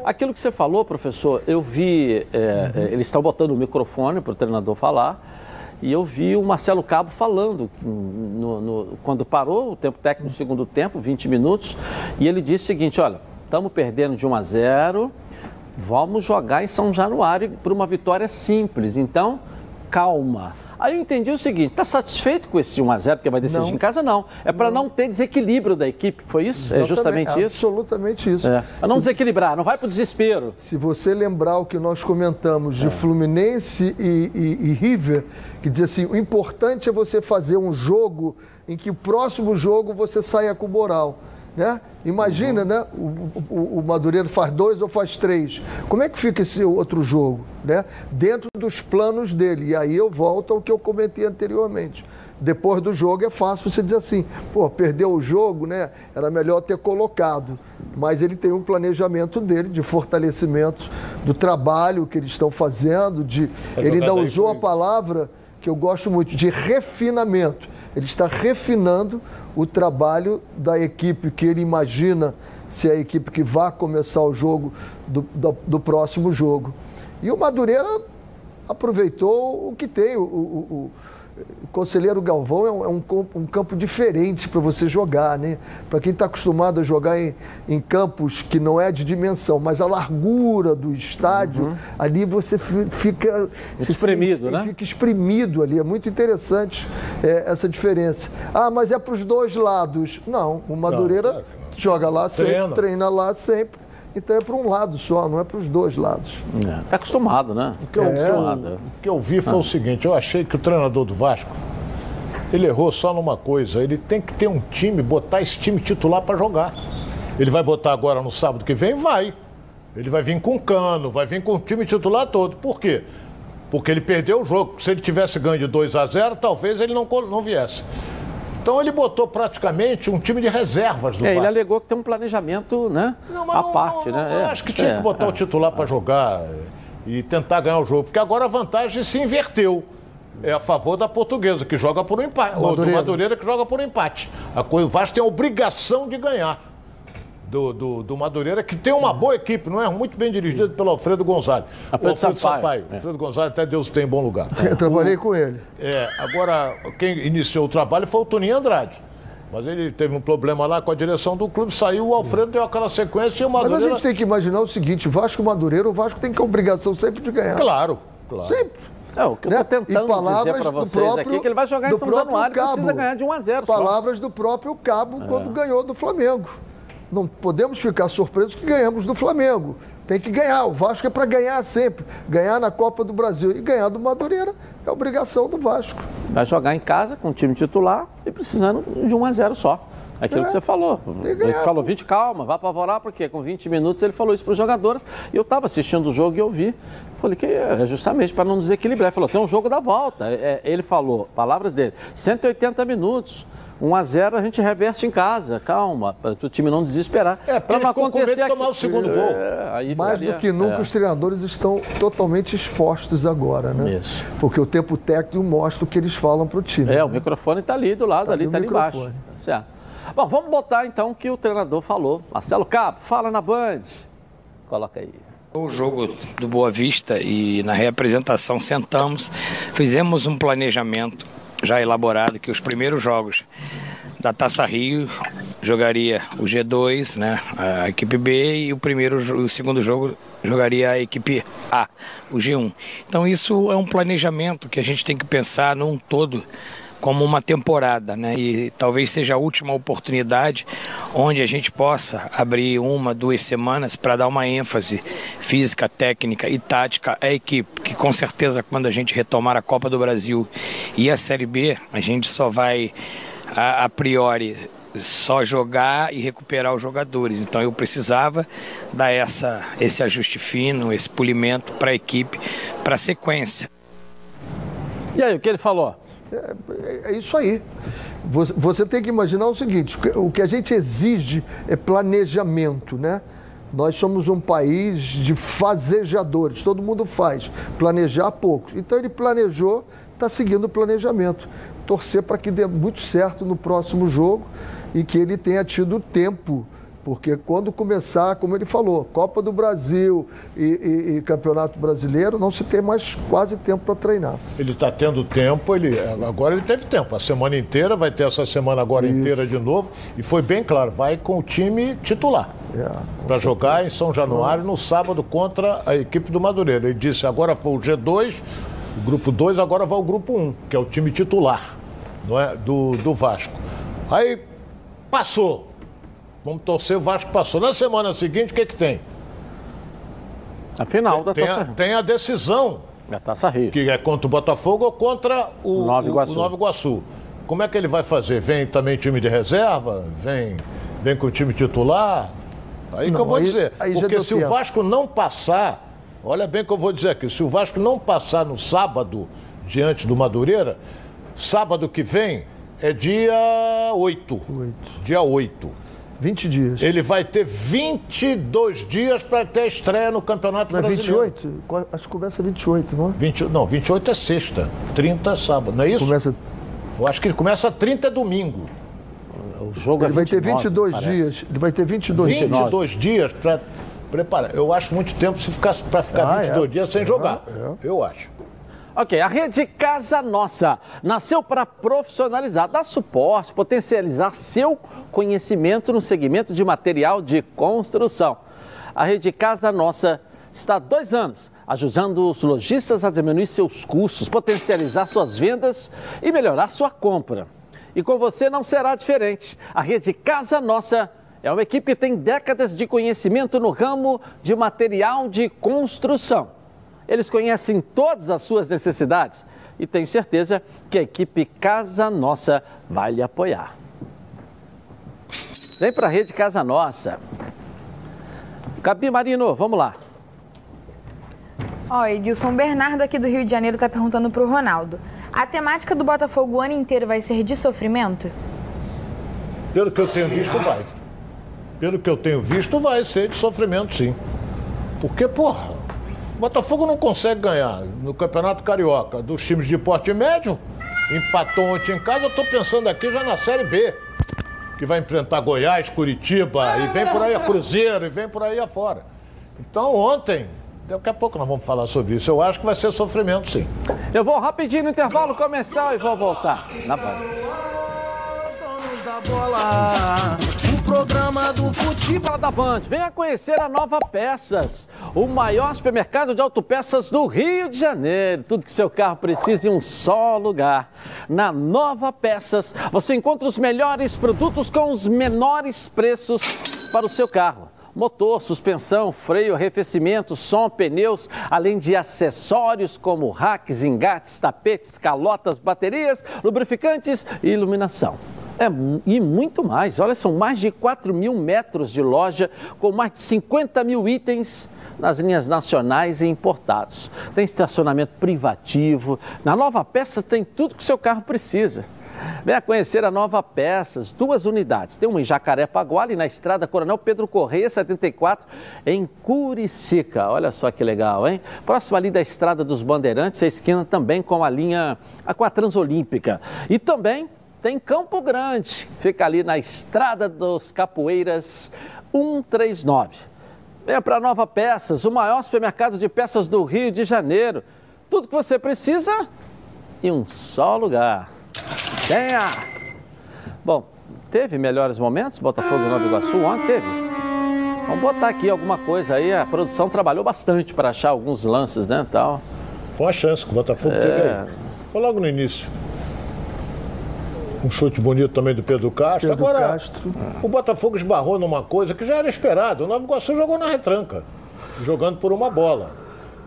Aquilo que você falou, professor, eu vi, é, é, eles estão botando o microfone para o treinador falar, e eu vi o Marcelo Cabo falando no- no- quando parou o tempo técnico no segundo tempo, 20 minutos, e ele disse o seguinte, olha, estamos perdendo de 1 a 0, vamos jogar em São Januário por uma vitória simples, então calma. Aí eu entendi o seguinte, está satisfeito com esse 1 a 0 porque vai decidir Não. em casa? Não. É para não. ter desequilíbrio da equipe, foi isso? é justamente Exatamente, isso? Absolutamente isso. É. Para não Se- desequilibrar, não vai para o desespero. Se você lembrar o que nós comentamos É. de Fluminense e, e- e River, que diz assim, o importante é você fazer um jogo em que o próximo jogo você saia com moral. Né? Imagina, Uhum. né? O, o, o Madureira faz dois ou faz três. Como é que fica esse outro jogo? Né? Dentro dos planos dele. E aí eu volto ao que eu comentei anteriormente. Depois do jogo é fácil você dizer assim, pô, perdeu o jogo, né? Era melhor ter colocado. Mas ele tem um planejamento dele de fortalecimento do trabalho que eles estão fazendo, de ele ainda usou a palavra que eu gosto muito de refinamento. Ele está refinando o trabalho da equipe que ele imagina ser a equipe que vai começar o jogo do, do, do próximo jogo. E o Madureira aproveitou o que tem. O- o Conselheiro Galvão é um, é um um campo diferente para você jogar, né? Para quem está acostumado a jogar em, em campos que não é de dimensão, mas a largura do estádio, ali você fi- fica se Espremido, né? Fica exprimido ali. É muito interessante é, essa diferença. Ah, mas é para os dois lados. Não, o Madureira claro. joga lá sempre, Treina. treina lá sempre. Então é para um lado só, não é para os dois lados. Está acostumado, né? O que, eu, acostumado. o que eu vi foi o seguinte, eu achei que o treinador do Vasco, ele errou só numa coisa, ele tem que ter um time, botar esse time titular para jogar. Ele vai botar agora no sábado que vem? Vai. Ele vai vir com cano, vai vir com o time titular todo. Por quê? Porque ele perdeu o jogo. Se ele tivesse ganho de 2 a 0, talvez ele não, não viesse. Então ele botou praticamente um time de reservas do É, ele alegou que tem um planejamento, né? Não, mas à não- parte, não- né? É, acho que tinha é, que botar é. o titular para jogar e tentar ganhar o jogo, porque agora a vantagem se inverteu. É a favor da portuguesa, que joga por um empate. Ou do Madureira. Madureira, que joga por um empate. A coisa, o Vasco tem a obrigação de ganhar. Do, do, do Madureira, que tem uma boa equipe, não é? Muito bem dirigido pelo Alfredo Gonzalez. Alfredo o Alfredo Sampaio, Sampaio. é. Alfredo Gonzalez, até Deus tem em bom lugar. <laughs> Eu trabalhei com ele. É, agora, quem iniciou o trabalho foi o Toninho Andrade. Mas ele teve um problema lá com a direção do clube, saiu, o Alfredo deu aquela sequência e o Mas a Madureira... gente tem que imaginar o seguinte: Vasco Madureira, o Vasco tem que ter a obrigação sempre de ganhar. Claro, claro. Sempre. É, o que eu né? estou tentando E palavras dizer para do vocês próprio- aqui é que ele vai jogar em São Januário e precisa ganhar de 1 a 0 só. Palavras do próprio Cabo quando ganhou do Flamengo. Não podemos ficar surpresos que ganhamos do Flamengo. Tem que ganhar. O Vasco é para ganhar sempre. Ganhar na Copa do Brasil e ganhar do Madureira é obrigação do Vasco. Vai jogar em casa com o time titular e precisando de 1 a 0 só. Aquilo é, que você falou. Ele falou, 20, calma, vá apavorar, porque com 20 minutos ele falou isso para os jogadores. E eu estava assistindo o jogo e eu vi. Falei que é justamente para não desequilibrar. Ele falou, tem um jogo da volta. É, ele falou, palavras dele, 180 minutos. 1 a 0 a gente reverte em casa, calma, para o time não desesperar. É, para não acontecer aqui... tomar o segundo gol. É, Mais do que nunca, é. os treinadores estão totalmente expostos agora, né? Isso. Porque o tempo técnico mostra o que eles falam para o time. É, né? o microfone está ali do lado, tá ali, está ali embaixo. Tá certo. Bom, vamos botar então o que o treinador falou. Marcelo Cabo, fala na Band. Coloca aí. O jogo do Boa Vista e na reapresentação sentamos, fizemos um planejamento já elaborado que os primeiros jogos da Taça Rio jogaria o G2, né, a equipe B e o primeiro o segundo jogo jogaria a equipe A, o G1. Então isso é um planejamento que a gente tem que pensar num todo como uma temporada, né? E talvez seja a última oportunidade onde a gente possa abrir uma, duas semanas para dar uma ênfase física, técnica e tática à equipe, que com certeza quando a gente retomar a Copa do Brasil e a Série B, a gente só vai a, a priori só jogar e recuperar os jogadores. Então eu precisava dar essa, esse ajuste fino, esse polimento para a equipe, para a sequência. E aí, o que ele falou? É, é isso aí. Você, você tem que imaginar o seguinte: o que a gente exige é planejamento, né? Nós somos um país de fazejadores, todo mundo faz, planejar poucos. Então ele planejou, está seguindo o planejamento. Torcer para que dê muito certo no próximo jogo e que ele tenha tido tempo porque quando começar, como ele falou, Copa do Brasil e, e, e Campeonato Brasileiro, não se tem mais quase tempo para treinar. Ele está tendo tempo, ele, agora ele teve tempo. A semana inteira, vai ter essa semana agora Isso. inteira de novo. E foi bem claro, vai com o time titular. É, para jogar em São Januário no sábado contra a equipe do Madureira. Ele disse, agora foi o G2, o grupo 2, agora vai o grupo 1, que é o time titular não é? do, do Vasco. Aí passou Vamos torcer, o Vasco passou. Na semana seguinte, o que, que tem? A final da tem Taça a, Tem a decisão. Da Taça Rio. Que é contra o Botafogo ou contra o Nova Iguaçu. O, o Nova Iguaçu. Como é que ele vai fazer? Vem também time de reserva? Vem, vem com o time titular? Aí não, que eu vou aí, dizer. Aí Porque se tempo. o Vasco não passar, olha bem o que eu vou dizer aqui, se o Vasco não passar no sábado diante do Madureira, sábado que vem é dia 8. 8. Dia 8. 20 dias. Ele vai ter 22 dias para ter estreia no Campeonato não, é Brasileiro. 28? Acho que começa 28, não é? 20, não, 28 é sexta, 30 é sábado, não é isso? Começa... Eu acho que ele começa 30 é domingo. O jogo ele é 29, vai ter 22 parece. dias. Ele vai ter 22 dias. 22 dias para preparar. Eu acho muito tempo se ficar para ficar ah, 22 é. dias sem jogar. É. Eu acho. Ok, a rede Casa Nossa nasceu para profissionalizar, dar suporte, potencializar seu conhecimento no segmento de material de construção. A rede Casa Nossa está há dois anos ajudando os lojistas a diminuir seus custos, potencializar suas vendas e melhorar sua compra. E com você não será diferente. A rede Casa Nossa é uma equipe que tem décadas de conhecimento no ramo de material de construção. Eles conhecem todas as suas necessidades e tenho certeza que a equipe Casa Nossa vai lhe apoiar. Vem para a rede Casa Nossa. Gabi Marino, vamos lá. Ó, Edilson Bernardo aqui do Rio de Janeiro está perguntando para o Ronaldo. A temática do Botafogo o ano inteiro vai ser de sofrimento? Pelo que eu tenho visto, vai. Pelo que eu tenho visto, vai ser de sofrimento, sim. Porque, porra, o Botafogo não consegue ganhar no Campeonato Carioca dos times de porte médio. Empatou ontem em casa. Eu estou pensando aqui já na Série B, que vai enfrentar Goiás, Curitiba, e vem por aí a Cruzeiro, e vem por aí afora. Então, ontem, Daqui a pouco nós vamos falar sobre isso. Eu acho que vai ser sofrimento, sim. Eu vou rapidinho no intervalo comercial e vou voltar na banda da bola, o programa do futebol da Band. Venha conhecer a Nova Peças, o maior supermercado de autopeças do Rio de Janeiro. Tudo que seu carro precisa em um só lugar. Na Nova Peças, você encontra os melhores produtos com os menores preços para o seu carro. Motor, suspensão, freio, arrefecimento, som, pneus, além de acessórios como racks, engates, tapetes, calotas, baterias, lubrificantes e iluminação. É, e muito mais. Olha, são mais de 4 mil metros de loja com mais de 50 mil itens nas linhas nacionais e importados. Tem estacionamento privativo. Na Nova Peça tem tudo que o seu carro precisa. Venha conhecer a Nova Peças, duas unidades. Tem uma em Jacarepaguá e na estrada Coronel Pedro Correia, 74, em Curicica. Olha só que legal, hein? Próximo ali da estrada dos Bandeirantes, a esquina também com a linha, com a Transolímpica. E também tem Campo Grande, fica ali na estrada dos Capoeiras 139. Venha para Nova Peças, o maior supermercado de peças do Rio de Janeiro. Tudo que você precisa em um só lugar. Venha! Bom, teve melhores momentos Botafogo e Nova Iguaçu ontem? Teve. Vamos botar aqui alguma coisa aí. A produção trabalhou bastante para achar alguns lances, né? Tal. Foi uma chance que o Botafogo é... teve aí. Foi logo no início. Um chute bonito também do Pedro Castro. Pedro Agora, Castro. o Botafogo esbarrou numa coisa que já era esperado. O Nova Iguaçu jogou na retranca, jogando por uma bola.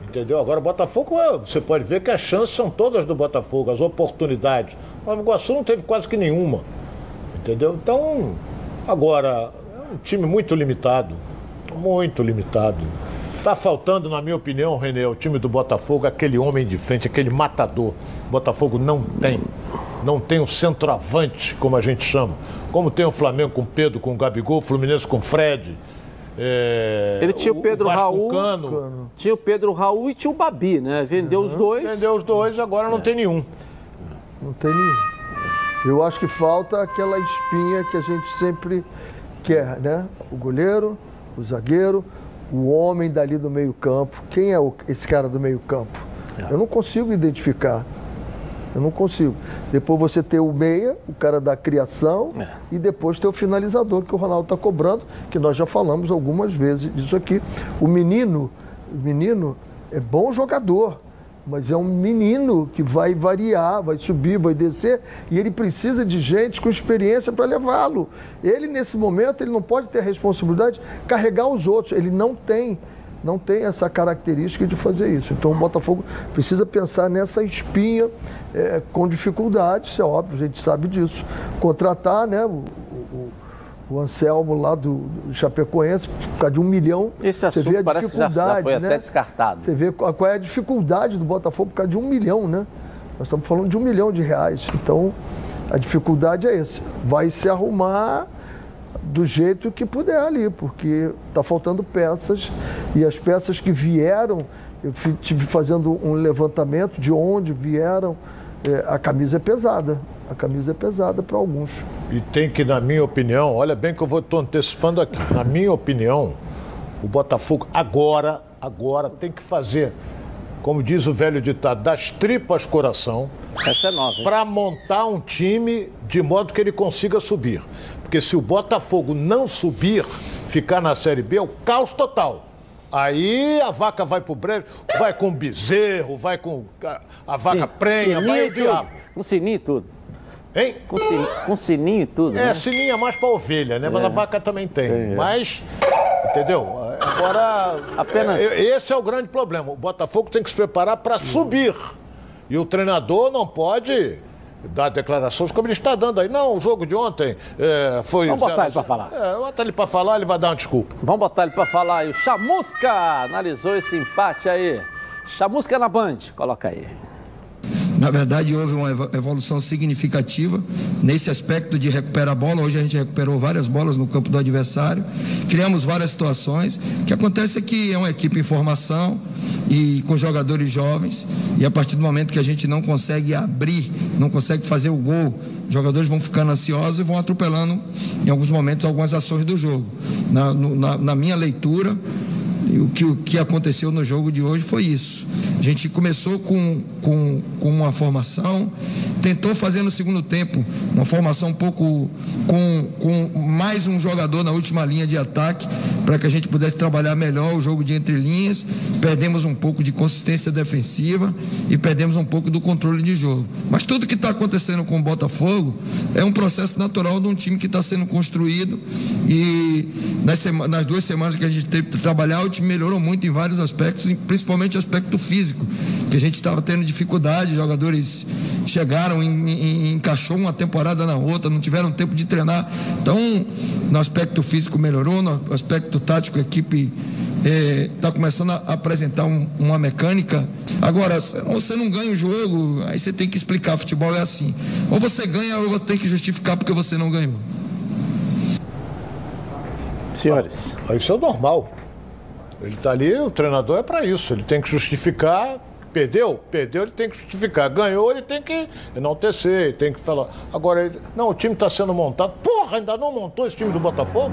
Entendeu? Agora, o Botafogo, é, você pode ver que as chances são todas do Botafogo, as oportunidades. O Iguaçu não teve quase que nenhuma. Entendeu? Então, agora, é um time muito limitado. Muito limitado. Está faltando, na minha opinião, Renê, o time do Botafogo, aquele homem de frente, aquele matador. O Botafogo não tem. Não tem um centroavante, como a gente chama. Como tem o Flamengo com Pedro, com o Gabigol, o Fluminense com Fred. É, Ele tinha o Pedro o Raul, Cano. tinha o Pedro Raul e tinha o Babi, né? Vendeu os dois. Vendeu os dois, agora não tem nenhum. Não tem nenhum. Eu acho que falta aquela espinha que a gente sempre quer, né? O goleiro, o zagueiro, o homem dali do meio-campo. Quem é o- esse cara do meio-campo? Eu não consigo identificar. Eu não consigo. Depois você ter o meia, o cara da criação, e depois ter o finalizador, que o Ronaldo está cobrando, que nós já falamos algumas vezes disso aqui. O menino, o menino é bom jogador, mas é um menino que vai variar, vai subir, vai descer, e ele precisa de gente com experiência para levá-lo. Ele, nesse momento, ele não pode ter a responsabilidade de carregar os outros. Ele não tem não tem essa característica de fazer isso. Então o Botafogo precisa pensar nessa espinha é, com dificuldades, é óbvio, a gente sabe disso. Contratar né, o, o- o Anselmo lá do, do Chapecoense, por causa de um milhão. Esse você assunto vê a parece que já- já dificuldade, foi né? até descartado. Você vê qual qual é a dificuldade do Botafogo por causa de um milhão, né? Nós estamos falando de um milhão de reais. Então, a dificuldade é essa. Vai se arrumar do jeito que puder ali, porque está faltando peças e as peças que vieram, eu tive fazendo um levantamento de onde vieram, é, a camisa é pesada. A camisa é pesada para alguns. E tem que, na minha opinião, olha bem que eu vou tô antecipando aqui. Na minha opinião, o Botafogo agora, agora tem que fazer, como diz o velho ditado, das tripas coração. Essa é nova. Para montar um time de modo que ele consiga subir. Porque se o Botafogo não subir, ficar na Série B, é o caos total. Aí a vaca vai pro brejo, vai com o bezerro, vai com a, a vaca Sim, prenha, vai o diabo. Com sininho e tudo. Hein? Com sininho, com sininho e tudo. É, né? sininho é mais pra ovelha, né? Mas É. a vaca também tem. É. Mas, entendeu? Agora, Apenas- é, esse é o grande problema. O Botafogo tem que se preparar para subir. E o treinador não pode dar declarações como ele está dando aí. Não, o jogo de ontem é, foi... Vamos botar ele zero. falar. É, bota ele para falar, ele vai dar uma desculpa. Vamos botar ele pra falar aí. O Chamusca analisou esse empate aí. Chamusca na Band. Coloca aí. Na verdade, houve uma evo- evolução significativa nesse aspecto de recuperar a bola. Hoje a gente recuperou várias bolas no campo do adversário, criamos várias situações. O que acontece é que é uma equipe em formação e com jogadores jovens, e a partir do momento que a gente não consegue abrir, não consegue fazer o gol, jogadores vão ficando ansiosos e vão atropelando, em alguns momentos, algumas ações do jogo. Na, na- na minha leitura, e o que, o que aconteceu no jogo de hoje foi isso. A gente começou com, com, com uma formação, tentou fazer no segundo tempo uma formação um pouco com, com mais um jogador na última linha de ataque, para que a gente pudesse trabalhar melhor o jogo de entrelinhas. Perdemos um pouco de consistência defensiva e perdemos um pouco do controle de jogo. Mas tudo que está acontecendo com o Botafogo é um processo natural de um time que está sendo construído e nas, sema, nas duas semanas que a gente teve que trabalhar, o time melhorou muito em vários aspectos, principalmente o aspecto físico, que a gente estava tendo dificuldade, jogadores chegaram, em, em, encaixou uma temporada na outra, não tiveram tempo de treinar. Então, no aspecto físico melhorou, no aspecto tático a equipe está é, começando a apresentar um, uma mecânica. Agora, você não ganha o jogo, aí você tem que explicar. Futebol é assim. Ou você ganha ou você tem que justificar porque você não ganhou. Senhores. Ah, isso é normal. Ele está ali, o treinador é para isso. Ele tem que justificar. Perdeu? Perdeu, ele tem que justificar. Ganhou, ele tem que enaltecer, ele tem que falar. Agora, ele... não, o time está sendo montado. Porra, ainda não montou esse time do Botafogo?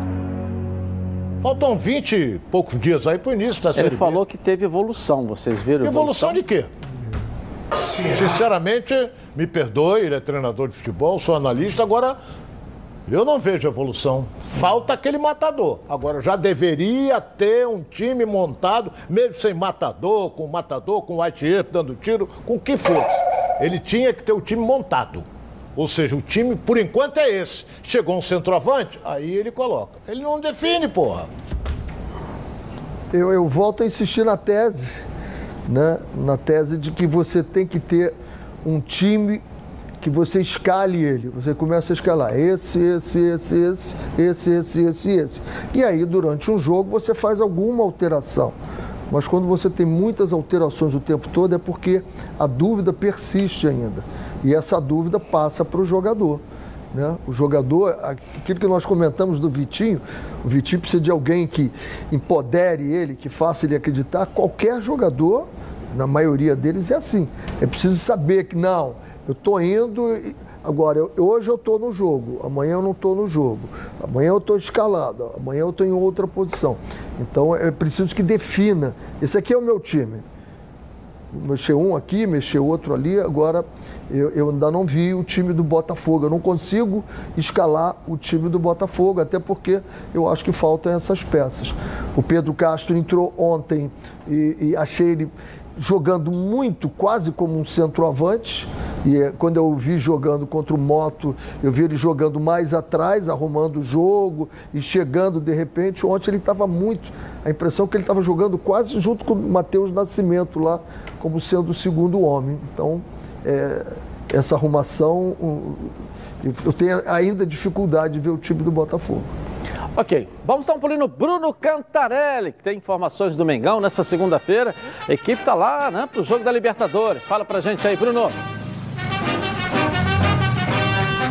Faltam 20 e poucos dias aí para o início da série Ele falou B. que teve evolução, vocês viram? Evolução, evolução de quê? Sinceramente, me perdoe, ele é treinador de futebol, sou analista, agora eu não vejo evolução. Falta aquele matador. Agora já deveria ter um time montado, mesmo sem matador, com matador, com white dando tiro, com o que fosse. Ele tinha que ter o time montado. Ou seja, o time, por enquanto, é esse. Chegou um centroavante, aí ele coloca. Ele não define, porra. Eu, eu volto a insistir na tese, né? Na tese de que você tem que ter um time que você escale ele. Você começa a escalar esse, esse, esse, esse, esse, esse, esse, esse. E aí, durante um jogo, você faz alguma alteração. Mas quando você tem muitas alterações o tempo todo, é porque a dúvida persiste ainda. E essa dúvida passa para o jogador. Né? O jogador, aquilo que nós comentamos do Vitinho, o Vitinho precisa de alguém que empodere ele, que faça ele acreditar. Qualquer jogador, na maioria deles, é assim. É preciso saber que, não, eu estou indo. Agora, eu, hoje eu estou no jogo, amanhã eu não estou no jogo, amanhã eu estou escalado, amanhã eu estou em outra posição. Então é preciso que defina. Esse aqui é o meu time mexer um aqui, mexer outro ali. Agora, eu, eu, ainda não vi o time do Botafogo. Eu não consigo escalar o time do Botafogo, até porque eu acho que faltam essas peças. O Pedro Castro entrou ontem e, e achei ele jogando muito, quase como um centroavante. E eh, quando eu vi jogando contra o Moto, eu vi ele jogando mais atrás, arrumando o jogo e chegando de repente. Ontem ele estava muito. A impressão é que ele estava jogando quase junto com o Matheus Nascimento lá, como sendo o segundo homem. Então, é, essa arrumação, eu tenho ainda dificuldade de ver o time do Botafogo. Ok, vamos dar um pulinho no Bruno Cantarelli, que tem informações do Mengão nessa segunda-feira. A equipe está lá né, para o jogo da Libertadores. Fala para gente aí, Bruno.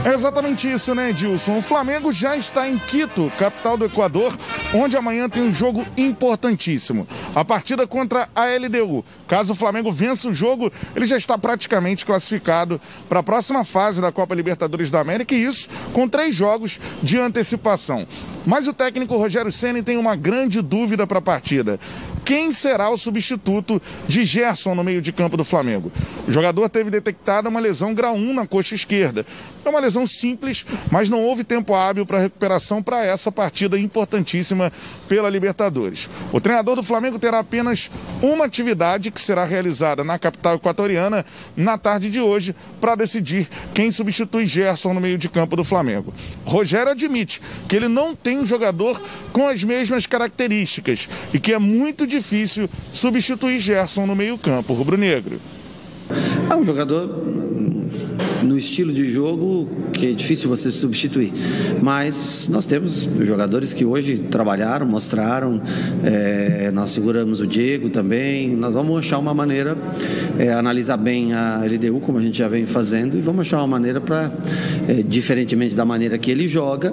É exatamente isso, né, Edilson? O Flamengo já está em Quito, capital do Equador, onde amanhã tem um jogo importantíssimo. A partida contra a LDU. Caso o Flamengo vença o jogo, ele já está praticamente classificado para a próxima fase da Copa Libertadores da América, e isso com três jogos de antecipação. Mas o técnico Rogério Ceni tem uma grande dúvida para a partida quem será o substituto de Gerson no meio de campo do Flamengo. O jogador teve detectada uma lesão grau 1 na coxa esquerda. É uma lesão simples, mas não houve tempo hábil para recuperação para essa partida importantíssima pela Libertadores. O treinador do Flamengo terá apenas uma atividade que será realizada na capital equatoriana na tarde de hoje para decidir quem substitui Gerson no meio de campo do Flamengo. Rogério admite que ele não tem um jogador com as mesmas características e que é muito difícil substituir Gerson no meio-campo rubro-negro. É um jogador no estilo de jogo que é difícil você substituir. Mas nós temos jogadores que hoje trabalharam, mostraram, é, nós seguramos o Diego também. Nós vamos achar uma maneira, é, analisar bem a LDU, como a gente já vem fazendo, e vamos achar uma maneira para, é, diferentemente da maneira que ele joga,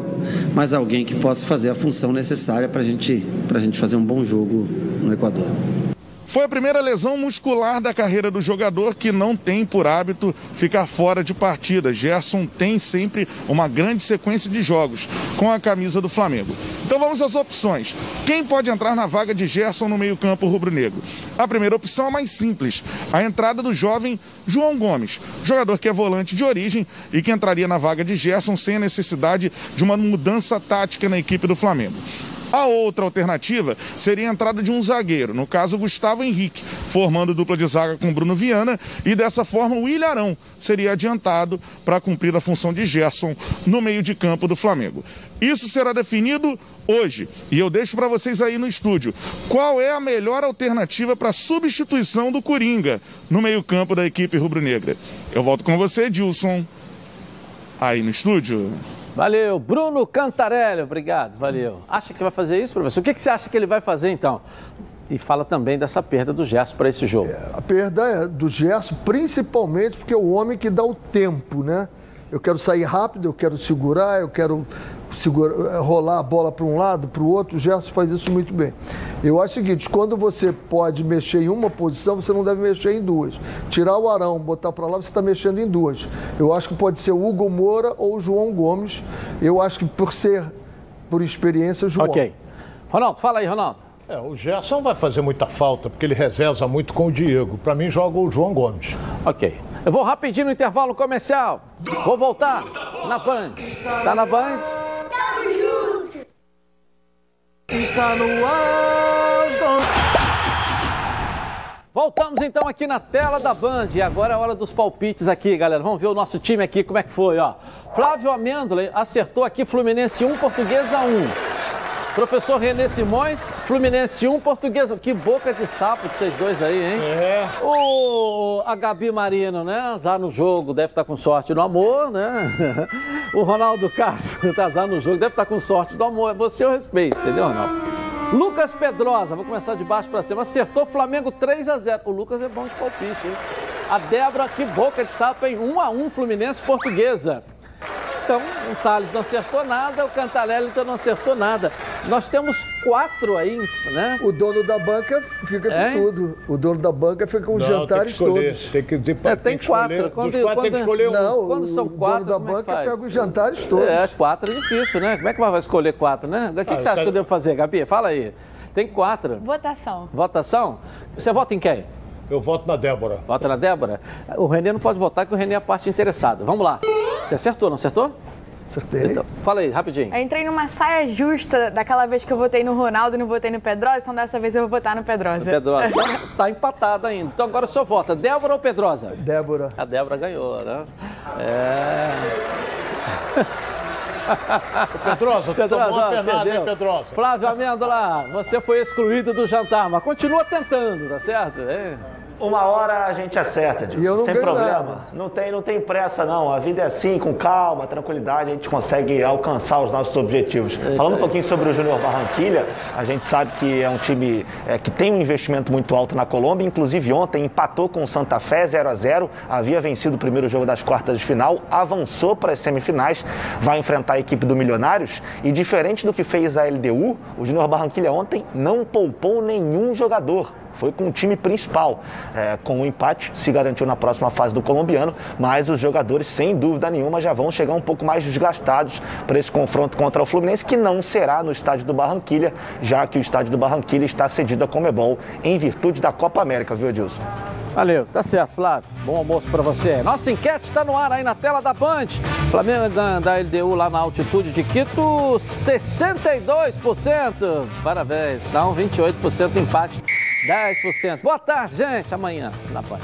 mas alguém que possa fazer a função necessária para gente, a gente fazer um bom jogo no Equador. Foi a primeira lesão muscular da carreira do jogador que não tem por hábito ficar fora de partida. Gerson tem sempre uma grande sequência de jogos com a camisa do Flamengo. Então vamos às opções. Quem pode entrar na vaga de Gerson no meio-campo rubro-negro? A primeira opção é mais simples: a entrada do jovem João Gomes, jogador que é volante de origem e que entraria na vaga de Gerson sem a necessidade de uma mudança tática na equipe do Flamengo. A outra alternativa seria a entrada de um zagueiro, no caso Gustavo Henrique, formando dupla de zaga com Bruno Viana e dessa forma o Ilharão seria adiantado para cumprir a função de Gerson no meio de campo do Flamengo. Isso será definido hoje e eu deixo para vocês aí no estúdio. Qual é a melhor alternativa para substituição do Coringa no meio-campo da equipe rubro-negra? Eu volto com você, Dilson, aí no estúdio. Valeu, Bruno Cantarelli, obrigado, valeu. Acha que vai fazer isso, professor? O que, que você acha que ele vai fazer então? E fala também dessa perda do Gerson para esse jogo. A perda é do Gerson, principalmente porque é o homem que dá o tempo, né? Eu quero sair rápido, eu quero segurar, eu quero segurar, rolar a bola para um lado, para o outro. O Gerson faz isso muito bem. Eu acho o seguinte: quando você pode mexer em uma posição, você não deve mexer em duas. Tirar o Arão, botar para lá, você está mexendo em duas. Eu acho que pode ser o Hugo Moura ou o João Gomes. Eu acho que por ser, por experiência, João. Ok. Ronaldo, fala aí, Ronaldo. É, o Gerson vai fazer muita falta, porque ele reveza muito com o Diego. Para mim, joga o João Gomes. Ok. Eu vou rapidinho no intervalo comercial. Vou voltar na Band. Tá na Band? Está no ar. Voltamos então aqui na tela da Band. E agora é a hora dos palpites aqui, galera. Vamos ver o nosso time aqui, como é que foi, ó. Flávio Amêndola acertou aqui Fluminense 1, Portuguesa 1. Professor Renê Simões, Fluminense 1, Portuguesa. Que boca de sapo de vocês dois aí, hein? É. O a Gabi Marino, né? Azar no jogo, deve estar com sorte no amor, né? <laughs> O Ronaldo Castro tá azar no jogo, deve estar com sorte do amor. Você eu respeito, entendeu, Ronaldo? Lucas Pedrosa, vou começar de baixo para cima. Acertou Flamengo 3 a 0 O Lucas é bom de palpite, hein? A Débora, que boca de sapo, em 1 a 1 Fluminense Portuguesa. Então, o Thales não acertou nada, o Cantarelli então não acertou nada. Nós temos quatro aí, né? O dono da banca fica É? com tudo. O dono da banca fica com os Não, tem que jantares escolher, todos. Tem que dizer É, tem que quatro. escolher. Quando- Dos quatro tem que quando- escolher um. Não, Quando são o quatro, dono da como é que banca faz? pega os jantares todos. É, quatro é difícil, né? Como é que vai escolher quatro, né? O que, que Ah, você acha tá- que eu devo fazer, Gabi? Fala aí. Tem quatro. Votação. Votação? Você vota em quem? Eu voto na Débora. Vota na Débora? O Renê não pode votar, que o Renê é a parte interessada. Vamos lá. Você acertou, não acertou? Acertei. Então, fala aí, rapidinho. Eu entrei numa saia justa daquela vez que eu votei no Ronaldo e não votei no Pedrosa, então dessa vez eu vou votar no Pedrosa. Pedrosa. Então, tá empatado ainda. Então agora o senhor vota. Débora ou Pedrosa? Débora. A Débora ganhou, né? É. Pedrosa, tu tomou uma penada, hein. Pedrosa? Flávio Amêndola, você foi excluído do jantar, mas continua tentando, tá certo? É. Uma hora a gente acerta, Edil. E eu não sem problema. nada. Não tem, não tem pressa, não. A vida é assim, com calma, tranquilidade, a gente consegue alcançar os nossos objetivos. Falando um pouquinho sobre o Júnior Barranquilha, a gente sabe que é um time é, que tem um investimento muito alto na Colômbia. Inclusive, ontem empatou com o Santa Fé 0 a 0 havia vencido o primeiro jogo das quartas de final, avançou para as semifinais, vai enfrentar a equipe do Milionários. E diferente do que fez a LDU, o Júnior Barranquilha ontem não poupou nenhum jogador. Foi com o time principal. É, com o empate, se garantiu na próxima fase do colombiano, mas os jogadores, sem dúvida nenhuma, já vão chegar um pouco mais desgastados para esse confronto contra o Fluminense, que não será no estádio do Barranquilha, já que o estádio do Barranquilha está cedido à Comebol em virtude da Copa América, viu, Edilson? Valeu, tá certo, Flávio. Bom almoço pra você. Nossa enquete está no ar aí na tela da Band. Flamengo da, da LDU lá na altitude de Quito, 62%. Parabéns, dá um 28% empate, 10%. Boa tarde, gente. Amanhã na Band.